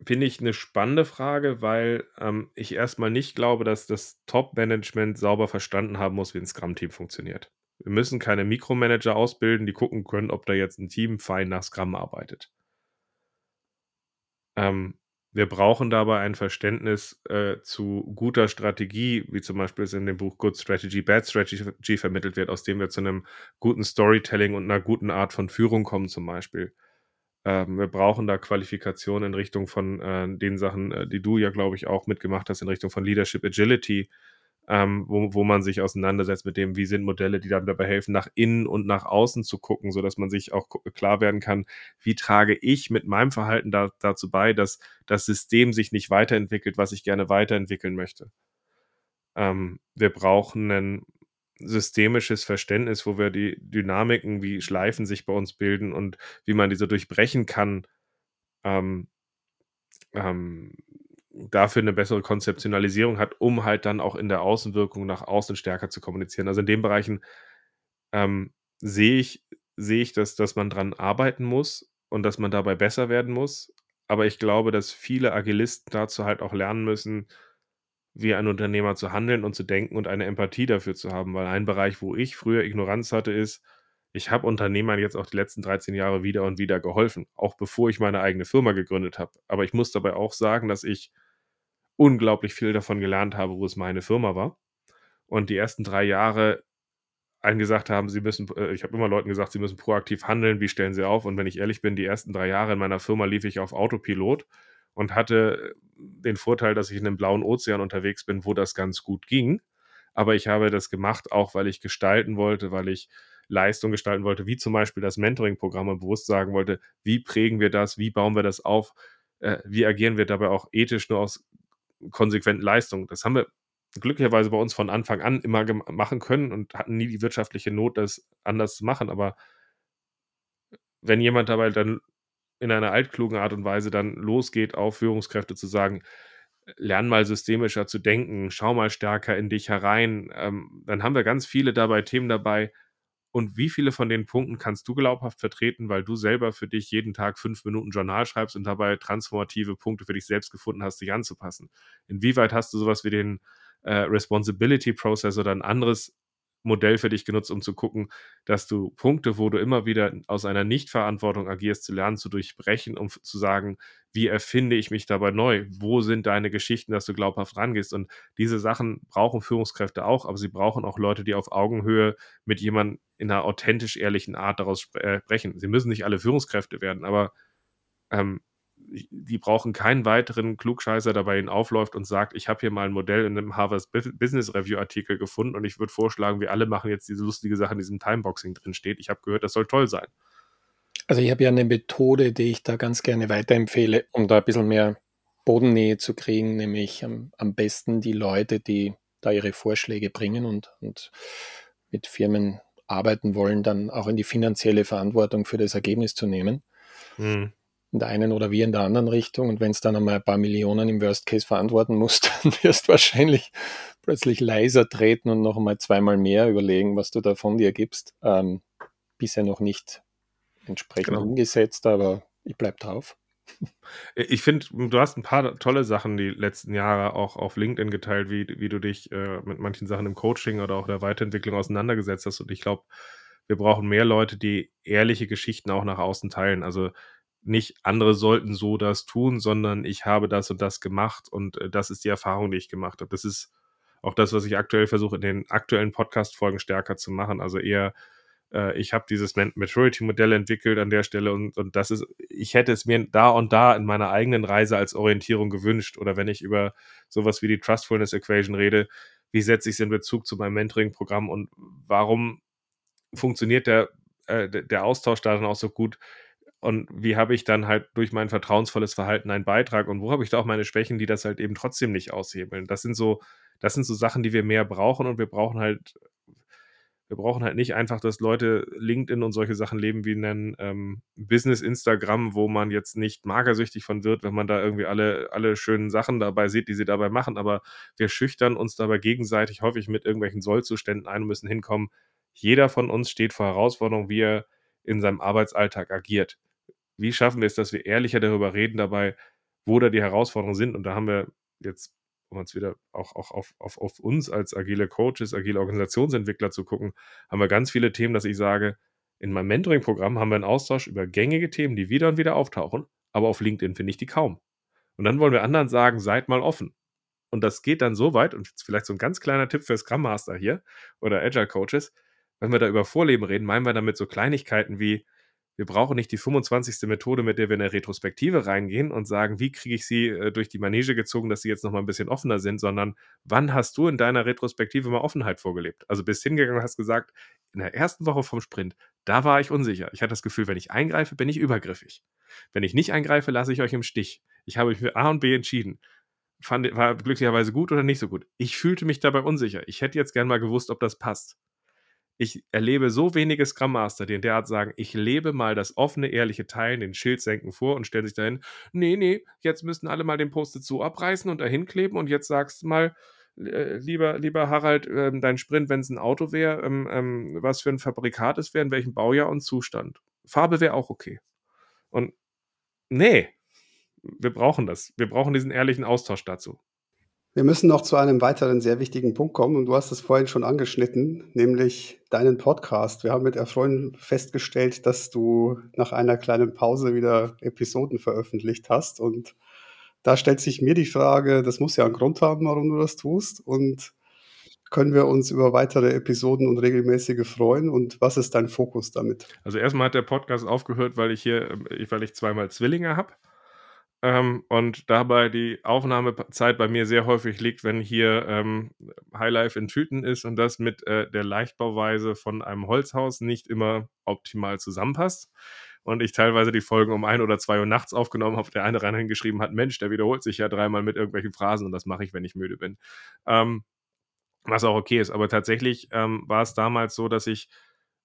Finde ich eine spannende Frage, weil ähm, ich erstmal nicht glaube, dass das Top-Management sauber verstanden haben muss, wie ein Scrum-Team funktioniert. Wir müssen keine Mikromanager ausbilden, die gucken können, ob da jetzt ein Team fein nach Scrum arbeitet. Ähm, wir brauchen dabei ein Verständnis äh, zu guter Strategie, wie zum Beispiel es in dem Buch Good Strategy, Bad Strategy vermittelt wird, aus dem wir zu einem guten Storytelling und einer guten Art von Führung kommen zum Beispiel. Ähm, wir brauchen da Qualifikationen in Richtung von äh, den Sachen, äh, die du ja, glaube ich, auch mitgemacht hast, in Richtung von Leadership Agility, ähm, wo, wo man sich auseinandersetzt mit dem, wie sind Modelle, die dann dabei helfen, nach innen und nach außen zu gucken, sodass man sich auch klar werden kann, wie trage ich mit meinem Verhalten da, dazu bei, dass das System sich nicht weiterentwickelt, was ich gerne weiterentwickeln möchte. Ähm, wir brauchen ein systemisches Verständnis, wo wir die Dynamiken, wie Schleifen sich bei uns bilden und wie man diese durchbrechen kann, ähm, ähm, dafür eine bessere Konzeptionalisierung hat, um halt dann auch in der Außenwirkung nach außen stärker zu kommunizieren. Also in den Bereichen ähm, sehe ich, sehe ich, dass, dass man dran arbeiten muss und dass man dabei besser werden muss. Aber ich glaube, dass viele Agilisten dazu halt auch lernen müssen, wie ein Unternehmer zu handeln und zu denken und eine Empathie dafür zu haben. Weil ein Bereich, wo ich früher Ignoranz hatte, ist, ich habe Unternehmern jetzt auch die letzten 13 Jahre wieder und wieder geholfen, auch bevor ich meine eigene Firma gegründet habe. Aber ich muss dabei auch sagen, dass ich unglaublich viel davon gelernt habe, wo es meine Firma war. Und die ersten drei Jahre allen gesagt haben, sie müssen, äh, ich habe immer Leuten gesagt, sie müssen proaktiv handeln, wie stellen sie auf? Und wenn ich ehrlich bin, die ersten drei Jahre in meiner Firma lief ich auf Autopilot und hatte den Vorteil, dass ich in einem blauen Ozean unterwegs bin, wo das ganz gut ging. Aber ich habe das gemacht, auch weil ich gestalten wollte, weil ich Leistung gestalten wollte, wie zum Beispiel das Mentoring-Programm und bewusst sagen wollte, wie prägen wir das, wie bauen wir das auf, äh, wie agieren wir dabei auch ethisch nur aus konsequenten Leistung. Das haben wir glücklicherweise bei uns von Anfang an immer machen können und hatten nie die wirtschaftliche Not, das anders zu machen. Aber wenn jemand dabei dann in einer altklugen Art und Weise dann losgeht, auf Führungskräfte zu sagen, lern mal systemischer zu denken, schau mal stärker in dich herein, ähm, dann haben wir ganz viele dabei Themen dabei, und wie viele von den Punkten kannst du glaubhaft vertreten, weil du selber für dich jeden Tag fünf Minuten Journal schreibst und dabei transformative Punkte für dich selbst gefunden hast, dich anzupassen? Inwieweit hast du sowas wie den äh, Responsibility Process oder ein anderes Modell für dich genutzt, um zu gucken, dass du Punkte, wo du immer wieder aus einer Nichtverantwortung agierst, zu lernen, zu durchbrechen, um zu sagen, wie erfinde ich mich dabei neu? Wo sind deine Geschichten, dass du glaubhaft rangehst? Und diese Sachen brauchen Führungskräfte auch, aber sie brauchen auch Leute, die auf Augenhöhe mit jemandem in einer authentisch ehrlichen Art daraus äh, sprechen. Sie müssen nicht alle Führungskräfte werden, aber ähm, die brauchen keinen weiteren Klugscheißer, der bei ihnen aufläuft und sagt, ich habe hier mal ein Modell in einem Harvard Business Review Artikel gefunden und ich würde vorschlagen, wir alle machen jetzt diese lustige Sache in diesem Timeboxing drin steht. Ich habe gehört, das soll toll sein. Also ich habe ja eine Methode, die ich da ganz gerne weiterempfehle, um da ein bisschen mehr Bodennähe zu kriegen, nämlich am, am besten die Leute, die da ihre Vorschläge bringen und, und mit Firmen arbeiten wollen, dann auch in die finanzielle Verantwortung für das Ergebnis zu nehmen. Hm in der einen oder wie in der anderen Richtung. Und wenn es dann einmal ein paar Millionen im Worst Case verantworten muss, dann wirst du wahrscheinlich plötzlich leiser treten und noch einmal zweimal mehr überlegen, was du da von dir gibst. Ähm, bisher noch nicht entsprechend genau. umgesetzt, aber ich bleibe drauf. Ich finde, du hast ein paar tolle Sachen die letzten Jahre auch auf LinkedIn geteilt, wie, wie du dich äh, mit manchen Sachen im Coaching oder auch der Weiterentwicklung auseinandergesetzt hast. Und ich glaube, wir brauchen mehr Leute, die ehrliche Geschichten auch nach außen teilen. Also nicht andere sollten so das tun, sondern ich habe das und das gemacht und äh, das ist die Erfahrung, die ich gemacht habe. Das ist auch das, was ich aktuell versuche, in den aktuellen Podcast-Folgen stärker zu machen. Also eher, äh, ich habe dieses Maturity-Modell entwickelt an der Stelle und, und das ist, ich hätte es mir da und da in meiner eigenen Reise als Orientierung gewünscht. Oder wenn ich über sowas wie die Trustfulness Equation rede, wie setze ich es in Bezug zu meinem Mentoring-Programm und warum funktioniert der, äh, der Austausch da dann auch so gut? Und wie habe ich dann halt durch mein vertrauensvolles Verhalten einen Beitrag und wo habe ich da auch meine Schwächen, die das halt eben trotzdem nicht aushebeln? Das sind so, das sind so Sachen, die wir mehr brauchen und wir brauchen halt wir brauchen halt nicht einfach, dass Leute LinkedIn und solche Sachen leben wie ein ähm, Business Instagram, wo man jetzt nicht magersüchtig von wird, wenn man da irgendwie alle, alle schönen Sachen dabei sieht, die sie dabei machen. Aber wir schüchtern uns dabei gegenseitig häufig mit irgendwelchen Sollzuständen ein und müssen hinkommen. Jeder von uns steht vor Herausforderungen, wie er in seinem Arbeitsalltag agiert. Wie schaffen wir es, dass wir ehrlicher darüber reden dabei, wo da die Herausforderungen sind? Und da haben wir jetzt um jetzt wieder auch, auch auf, auf, auf uns als agile Coaches, agile Organisationsentwickler zu gucken, haben wir ganz viele Themen, dass ich sage, in meinem Mentoring-Programm haben wir einen Austausch über gängige Themen, die wieder und wieder auftauchen, aber auf LinkedIn finde ich die kaum. Und dann wollen wir anderen sagen, seid mal offen. Und das geht dann so weit, und vielleicht so ein ganz kleiner Tipp für Scrum Master hier oder Agile Coaches, wenn wir da über Vorleben reden, meinen wir damit so Kleinigkeiten wie, wir brauchen nicht die 25. Methode, mit der wir in eine Retrospektive reingehen und sagen, wie kriege ich sie äh, durch die Manege gezogen, dass sie jetzt nochmal ein bisschen offener sind, sondern wann hast du in deiner Retrospektive mal Offenheit vorgelebt? Also bist hingegangen und hast gesagt, in der ersten Woche vom Sprint, da war ich unsicher. Ich hatte das Gefühl, wenn ich eingreife, bin ich übergriffig. Wenn ich nicht eingreife, lasse ich euch im Stich. Ich habe mich für A und B entschieden. Fand, war glücklicherweise gut oder nicht so gut. Ich fühlte mich dabei unsicher. Ich hätte jetzt gern mal gewusst, ob das passt ich erlebe so wenige Scrum Master, die in der Art sagen, ich lebe mal das offene, ehrliche Teilen, den Schild senken vor und stellen sich dahin, nee, nee, jetzt müssen alle mal den Post-it so abreißen und dahin kleben und jetzt sagst du mal, äh, lieber, lieber Harald, äh, dein Sprint, wenn es ein Auto wäre, ähm, ähm, was für ein Fabrikat es wäre, in welchem Baujahr und Zustand. Farbe wäre auch okay. Und nee, wir brauchen das. Wir brauchen diesen ehrlichen Austausch dazu. Wir müssen noch zu einem weiteren sehr wichtigen Punkt kommen und du hast es vorhin schon angeschnitten, nämlich deinen Podcast. Wir haben mit Erfreuen festgestellt, dass du nach einer kleinen Pause wieder Episoden veröffentlicht hast und da stellt sich mir die Frage, das muss ja einen Grund haben, warum du das tust und können wir uns über weitere Episoden und regelmäßige freuen und was ist dein Fokus damit? Also erstmal hat der Podcast aufgehört, weil ich hier, äh, weil ich zweimal Zwillinge habe ähm, und dabei die Aufnahmezeit bei mir sehr häufig liegt, wenn hier ähm, Highlife in Tüten ist und das mit äh, der Leichtbauweise von einem Holzhaus nicht immer optimal zusammenpasst. Und ich teilweise die Folgen um ein oder zwei Uhr nachts aufgenommen habe, der eine rein hingeschrieben hat, Mensch, der wiederholt sich ja dreimal mit irgendwelchen Phrasen und das mache ich, wenn ich müde bin. Ähm, was auch okay ist. Aber tatsächlich ähm, war es damals so, dass ich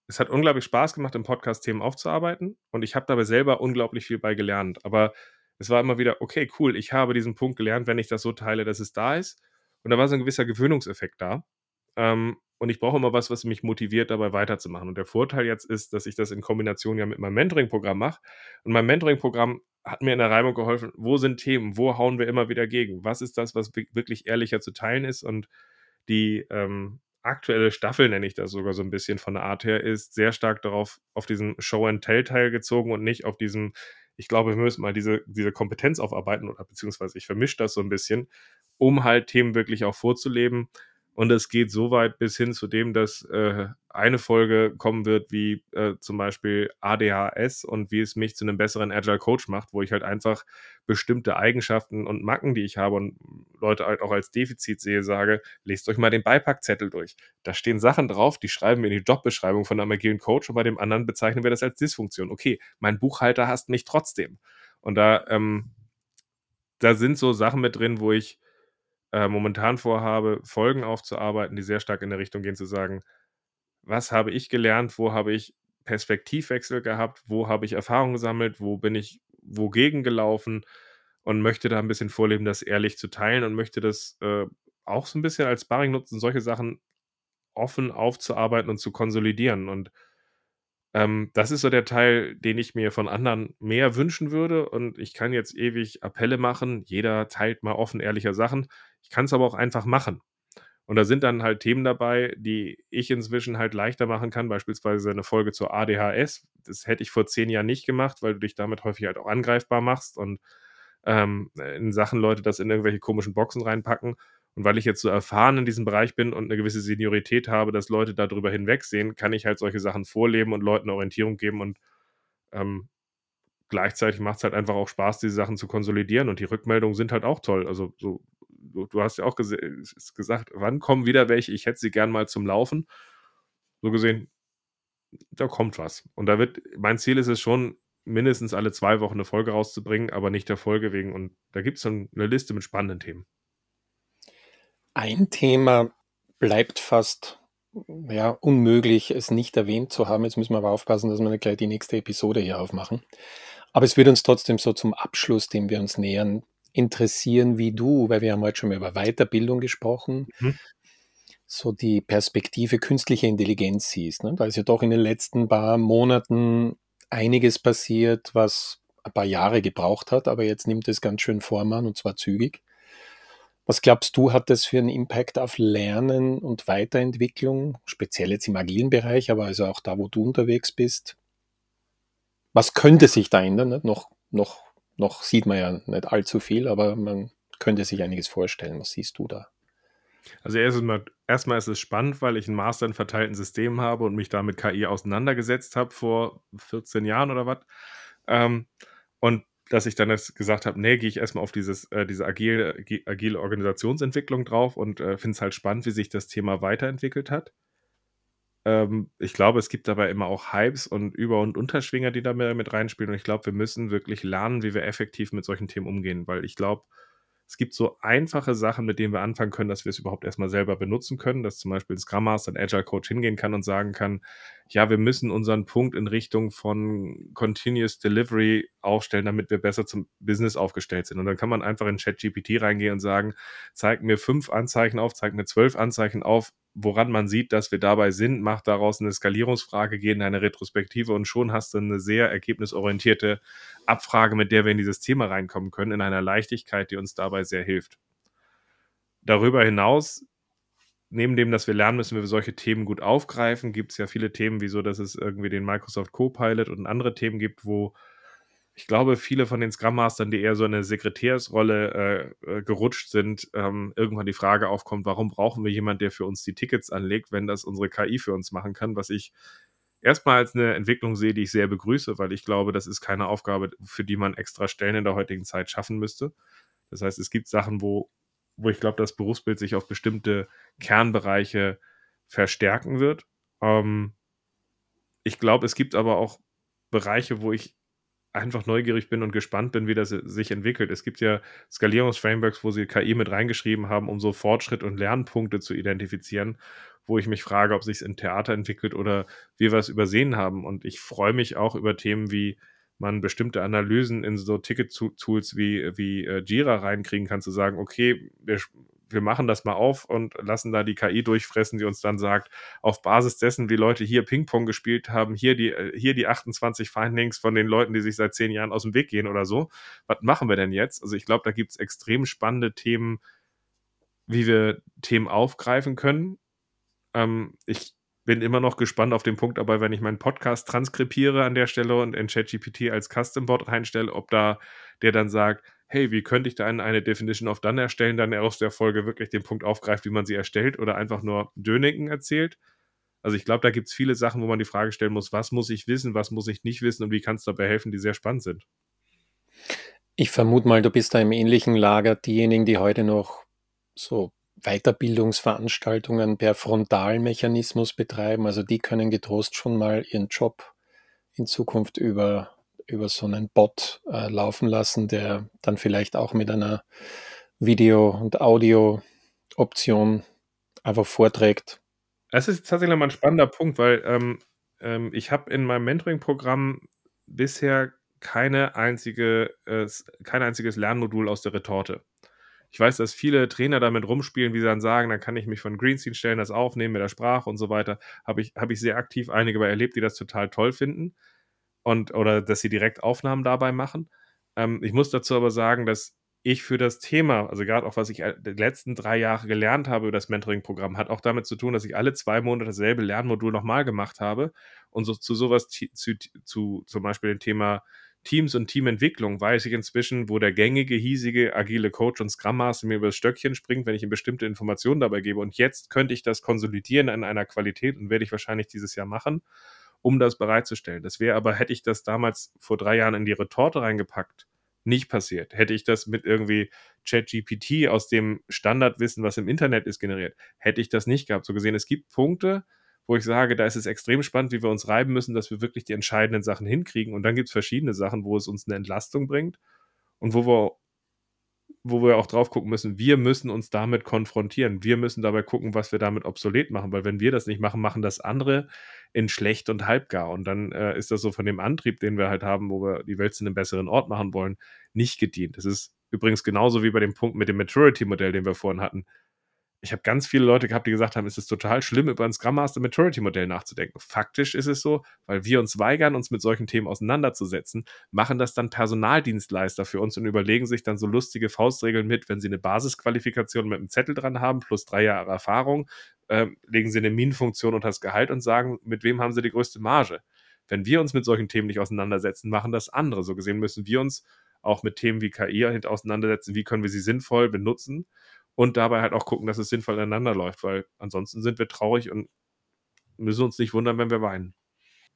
es hat unglaublich Spaß gemacht, im Podcast Themen aufzuarbeiten und ich habe dabei selber unglaublich viel bei gelernt. Aber es war immer wieder, okay, cool, ich habe diesen Punkt gelernt, wenn ich das so teile, dass es da ist. Und da war so ein gewisser Gewöhnungseffekt da. Ähm, und ich brauche immer was, was mich motiviert, dabei weiterzumachen. Und der Vorteil jetzt ist, dass ich das in Kombination ja mit meinem Mentoring-Programm mache. Und mein Mentoring-Programm hat mir in der Reibung geholfen, wo sind Themen, wo hauen wir immer wieder gegen? Was ist das, was wirklich ehrlicher zu teilen ist? Und die ähm, aktuelle Staffel, nenne ich das sogar so ein bisschen von der Art her, ist sehr stark darauf, auf diesen Show-and-Tell-Teil gezogen und nicht auf diesem ich glaube, wir müssen mal diese, diese Kompetenz aufarbeiten oder beziehungsweise ich vermische das so ein bisschen, um halt Themen wirklich auch vorzuleben. Und es geht so weit bis hin zu dem, dass äh, eine Folge kommen wird, wie äh, zum Beispiel ADHS und wie es mich zu einem besseren Agile Coach macht, wo ich halt einfach bestimmte Eigenschaften und Macken, die ich habe und Leute halt auch als Defizit sehe, sage, lest euch mal den Beipackzettel durch. Da stehen Sachen drauf, die schreiben wir in die Jobbeschreibung von einem agilen Coach und bei dem anderen bezeichnen wir das als Dysfunktion. Okay, mein Buchhalter hasst mich trotzdem. Und da, ähm, da sind so Sachen mit drin, wo ich äh, momentan vorhabe, Folgen aufzuarbeiten, die sehr stark in der Richtung gehen, zu sagen, was habe ich gelernt, wo habe ich Perspektivwechsel gehabt, wo habe ich Erfahrungen gesammelt, wo bin ich wogegen gelaufen und möchte da ein bisschen vorleben, das ehrlich zu teilen und möchte das äh, auch so ein bisschen als Sparring nutzen, solche Sachen offen aufzuarbeiten und zu konsolidieren. Und ähm, das ist so der Teil, den ich mir von anderen mehr wünschen würde. Und ich kann jetzt ewig Appelle machen. Jeder teilt mal offen ehrliche Sachen. Ich kann es aber auch einfach machen. Und da sind dann halt Themen dabei, die ich inzwischen halt leichter machen kann, beispielsweise eine Folge zur ADHS. Das hätte ich vor zehn Jahren nicht gemacht, weil du dich damit häufig halt auch angreifbar machst und ähm, in Sachen Leute das in irgendwelche komischen Boxen reinpacken. Und weil ich jetzt so erfahren in diesem Bereich bin und eine gewisse Seniorität habe, dass Leute darüber hinwegsehen, kann ich halt solche Sachen vorleben und Leuten Orientierung geben und ähm, gleichzeitig macht es halt einfach auch Spaß, diese Sachen zu konsolidieren und die Rückmeldungen sind halt auch toll. Also so, du, du hast ja auch ges gesagt, wann kommen wieder welche? Ich hätte sie gern mal zum Laufen. So gesehen, da kommt was. Und da wird mein Ziel ist es schon, mindestens alle zwei Wochen eine Folge rauszubringen, aber nicht der Folge wegen. Und da gibt es dann eine Liste mit spannenden Themen. Ein Thema bleibt fast ja, unmöglich, es nicht erwähnt zu haben. Jetzt müssen wir aber aufpassen, dass wir nicht gleich die nächste Episode hier aufmachen. Aber es wird uns trotzdem so zum Abschluss, dem wir uns nähern, interessieren, wie du, weil wir haben heute schon mal über Weiterbildung gesprochen, mhm. so die Perspektive künstliche Intelligenz siehst. Ne? Da ist ja doch in den letzten paar Monaten einiges passiert, was ein paar Jahre gebraucht hat, aber jetzt nimmt es ganz schön Form an und zwar zügig. Was glaubst du, hat das für einen Impact auf Lernen und Weiterentwicklung, speziell jetzt im agilen Bereich, aber also auch da, wo du unterwegs bist? Was könnte sich da ändern? Ne? Noch, noch noch sieht man ja nicht allzu viel, aber man könnte sich einiges vorstellen. Was siehst du da? Also erstmal, erstmal ist es spannend, weil ich einen Master in verteilten Systemen habe und mich da mit KI auseinandergesetzt habe vor 14 Jahren oder was. Ähm, und dass ich dann jetzt gesagt habe, nee, gehe ich erstmal auf dieses, äh, diese agile, agile Organisationsentwicklung drauf und äh, finde es halt spannend, wie sich das Thema weiterentwickelt hat. Ähm, ich glaube, es gibt dabei immer auch Hypes und Über und Unterschwinger, die da mit reinspielen und ich glaube, wir müssen wirklich lernen, wie wir effektiv mit solchen Themen umgehen, weil ich glaube es gibt so einfache Sachen, mit denen wir anfangen können, dass wir es überhaupt erstmal selber benutzen können, dass zum Beispiel ein Scrum Master, ein Agile Coach hingehen kann und sagen kann, ja, wir müssen unseren Punkt in Richtung von Continuous Delivery aufstellen, damit wir besser zum Business aufgestellt sind. Und dann kann man einfach in ChatGPT reingehen und sagen, zeig mir fünf Anzeichen auf, zeig mir zwölf Anzeichen auf, woran man sieht, dass wir dabei sind, mach daraus eine Skalierungsfrage, geh in eine Retrospektive und schon hast du eine sehr ergebnisorientierte Abfrage, mit der wir in dieses Thema reinkommen können, in einer Leichtigkeit, die uns dabei sehr hilft. Darüber hinaus, neben dem, dass wir lernen müssen, wie wir solche Themen gut aufgreifen, gibt es ja viele Themen, wie so, dass es irgendwie den Microsoft Copilot und andere Themen gibt, wo ich glaube, viele von den Scrum Mastern, die eher so eine Sekretärsrolle äh, äh, gerutscht sind, ähm, irgendwann die Frage aufkommt, warum brauchen wir jemanden, der für uns die Tickets anlegt, wenn das unsere KI für uns machen kann, was ich erstmal als eine Entwicklung sehe, die ich sehr begrüße, weil ich glaube, das ist keine Aufgabe, für die man extra Stellen in der heutigen Zeit schaffen müsste. Das heißt, es gibt Sachen, wo, wo ich glaube, das Berufsbild sich auf bestimmte Kernbereiche verstärken wird. Ähm, ich glaube, es gibt aber auch Bereiche, wo ich einfach neugierig bin und gespannt bin, wie das sich entwickelt. Es gibt ja Skalierungsframeworks, wo sie KI mit reingeschrieben haben, um so Fortschritt und Lernpunkte zu identifizieren, wo ich mich frage, ob sich es im Theater entwickelt oder wir was übersehen haben. Und ich freue mich auch über Themen wie man bestimmte Analysen in so Ticket-Tools wie, wie äh, Jira reinkriegen kann, zu sagen, okay, wir wir machen das mal auf und lassen da die KI durchfressen, die uns dann sagt, auf Basis dessen, wie Leute hier Ping-Pong gespielt haben, hier die, äh, hier die 28 Findings von den Leuten, die sich seit zehn Jahren aus dem Weg gehen oder so. Was machen wir denn jetzt? Also ich glaube, da gibt es extrem spannende Themen, wie wir Themen aufgreifen können. Ähm, ich bin immer noch gespannt auf den Punkt, aber wenn ich meinen Podcast transkribiere an der Stelle und in ChatGPT als Custom-Bot reinstelle, ob da der dann sagt, hey, wie könnte ich da eine Definition of Done erstellen, dann aus der Folge wirklich den Punkt aufgreift, wie man sie erstellt oder einfach nur Döniken erzählt. Also ich glaube, da gibt es viele Sachen, wo man die Frage stellen muss, was muss ich wissen, was muss ich nicht wissen und wie kann es dabei helfen, die sehr spannend sind. Ich vermute mal, du bist da im ähnlichen Lager diejenigen, die heute noch so Weiterbildungsveranstaltungen per Frontalmechanismus betreiben. Also die können getrost schon mal ihren Job in Zukunft über über so einen Bot äh, laufen lassen, der dann vielleicht auch mit einer Video- und Audio-Option einfach vorträgt. Das ist tatsächlich mal ein spannender Punkt, weil ähm, ähm, ich habe in meinem Mentoring-Programm bisher keine einzige, äh, kein einziges Lernmodul aus der Retorte. Ich weiß, dass viele Trainer damit rumspielen, wie sie dann sagen, dann kann ich mich von Greenscreen stellen, das aufnehmen mit der Sprache und so weiter. Habe ich, hab ich sehr aktiv einige bei erlebt, die das total toll finden und oder dass sie direkt Aufnahmen dabei machen. Ähm, ich muss dazu aber sagen, dass ich für das Thema, also gerade auch was ich die letzten drei Jahre gelernt habe über das Mentoring-Programm, hat auch damit zu tun, dass ich alle zwei Monate dasselbe Lernmodul nochmal gemacht habe und so, zu sowas zu, zu zum Beispiel dem Thema Teams und Teamentwicklung weiß ich inzwischen, wo der gängige, hiesige, agile Coach und Scrum Master mir übers Stöckchen springt, wenn ich ihm bestimmte Informationen dabei gebe. Und jetzt könnte ich das konsolidieren in einer Qualität und werde ich wahrscheinlich dieses Jahr machen um das bereitzustellen. Das wäre aber, hätte ich das damals vor drei Jahren in die Retorte reingepackt, nicht passiert. Hätte ich das mit irgendwie ChatGPT aus dem Standardwissen, was im Internet ist, generiert, hätte ich das nicht gehabt. So gesehen, es gibt Punkte, wo ich sage, da ist es extrem spannend, wie wir uns reiben müssen, dass wir wirklich die entscheidenden Sachen hinkriegen. Und dann gibt es verschiedene Sachen, wo es uns eine Entlastung bringt und wo wir wo wir auch drauf gucken müssen, wir müssen uns damit konfrontieren. Wir müssen dabei gucken, was wir damit obsolet machen, weil wenn wir das nicht machen, machen das andere in schlecht und halbgar. Und dann äh, ist das so von dem Antrieb, den wir halt haben, wo wir die Welt zu einem besseren Ort machen wollen, nicht gedient. Das ist übrigens genauso wie bei dem Punkt mit dem Maturity-Modell, den wir vorhin hatten ich habe ganz viele Leute gehabt, die gesagt haben, es ist total schlimm, über ein Scrum Master Maturity Modell nachzudenken. Faktisch ist es so, weil wir uns weigern, uns mit solchen Themen auseinanderzusetzen, machen das dann Personaldienstleister für uns und überlegen sich dann so lustige Faustregeln mit, wenn sie eine Basisqualifikation mit einem Zettel dran haben, plus drei Jahre Erfahrung, äh, legen sie eine Minenfunktion unter das Gehalt und sagen, mit wem haben sie die größte Marge. Wenn wir uns mit solchen Themen nicht auseinandersetzen, machen das andere. So gesehen müssen wir uns auch mit Themen wie KI auseinandersetzen, wie können wir sie sinnvoll benutzen und dabei halt auch gucken, dass es sinnvoll ineinander läuft, weil ansonsten sind wir traurig und müssen uns nicht wundern, wenn wir weinen.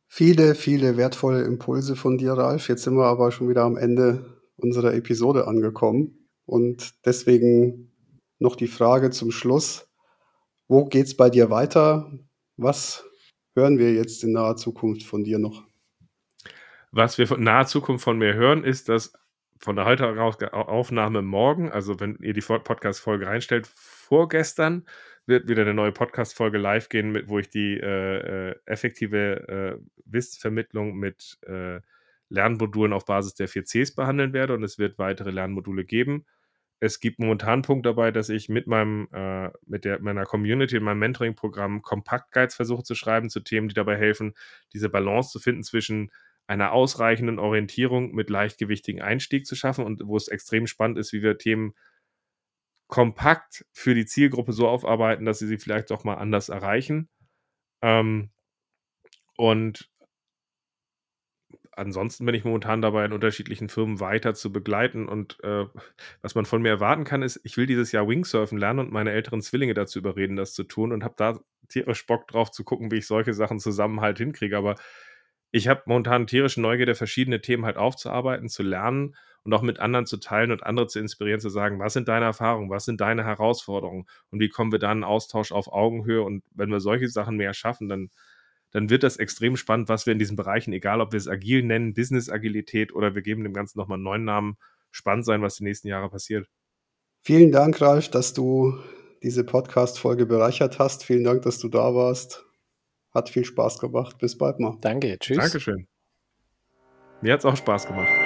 Viele, viele wertvolle Impulse von dir, Ralf. Jetzt sind wir aber schon wieder am Ende unserer Episode angekommen. Und deswegen noch die Frage zum Schluss. Wo geht es bei dir weiter? Was hören wir jetzt in naher Zukunft von dir noch? Was wir in naher Zukunft von mir hören, ist, dass von der heutigen Aufnahme morgen, also wenn ihr die Podcast-Folge reinstellt, vorgestern wird wieder eine neue Podcast-Folge live gehen, mit, wo ich die äh, äh, effektive äh, Wissensvermittlung mit äh, Lernmodulen auf Basis der 4Cs behandeln werde und es wird weitere Lernmodule geben. Es gibt momentan einen Punkt dabei, dass ich mit meinem, äh, mit der, meiner Community in meinem Mentoring-Programm Kompakt-Guides versuche zu schreiben zu Themen, die dabei helfen, diese Balance zu finden zwischen einer ausreichenden Orientierung mit leichtgewichtigen Einstieg zu schaffen und wo es extrem spannend ist, wie wir Themen kompakt für die Zielgruppe so aufarbeiten, dass sie sie vielleicht auch mal anders erreichen. Ähm, und ansonsten bin ich momentan dabei, in unterschiedlichen Firmen weiter zu begleiten. Und äh, was man von mir erwarten kann, ist, ich will dieses Jahr Wingsurfen lernen und meine älteren Zwillinge dazu überreden, das zu tun und habe da tierisch Bock drauf zu gucken, wie ich solche Sachen zusammen halt hinkriege. Aber ich habe momentan tierische Neugierde, verschiedene Themen halt aufzuarbeiten, zu lernen und auch mit anderen zu teilen und andere zu inspirieren, zu sagen, was sind deine Erfahrungen, was sind deine Herausforderungen und wie kommen wir dann in Austausch auf Augenhöhe und wenn wir solche Sachen mehr schaffen, dann, dann wird das extrem spannend, was wir in diesen Bereichen, egal ob wir es agil nennen, Business-Agilität oder wir geben dem Ganzen nochmal einen neuen Namen, spannend sein, was die nächsten Jahre passiert. Vielen Dank, Ralf, dass du diese Podcast-Folge bereichert hast. Vielen Dank, dass du da warst. Hat viel Spaß gemacht. Bis bald mal. Danke, tschüss. Dankeschön. Mir hat es auch Spaß gemacht.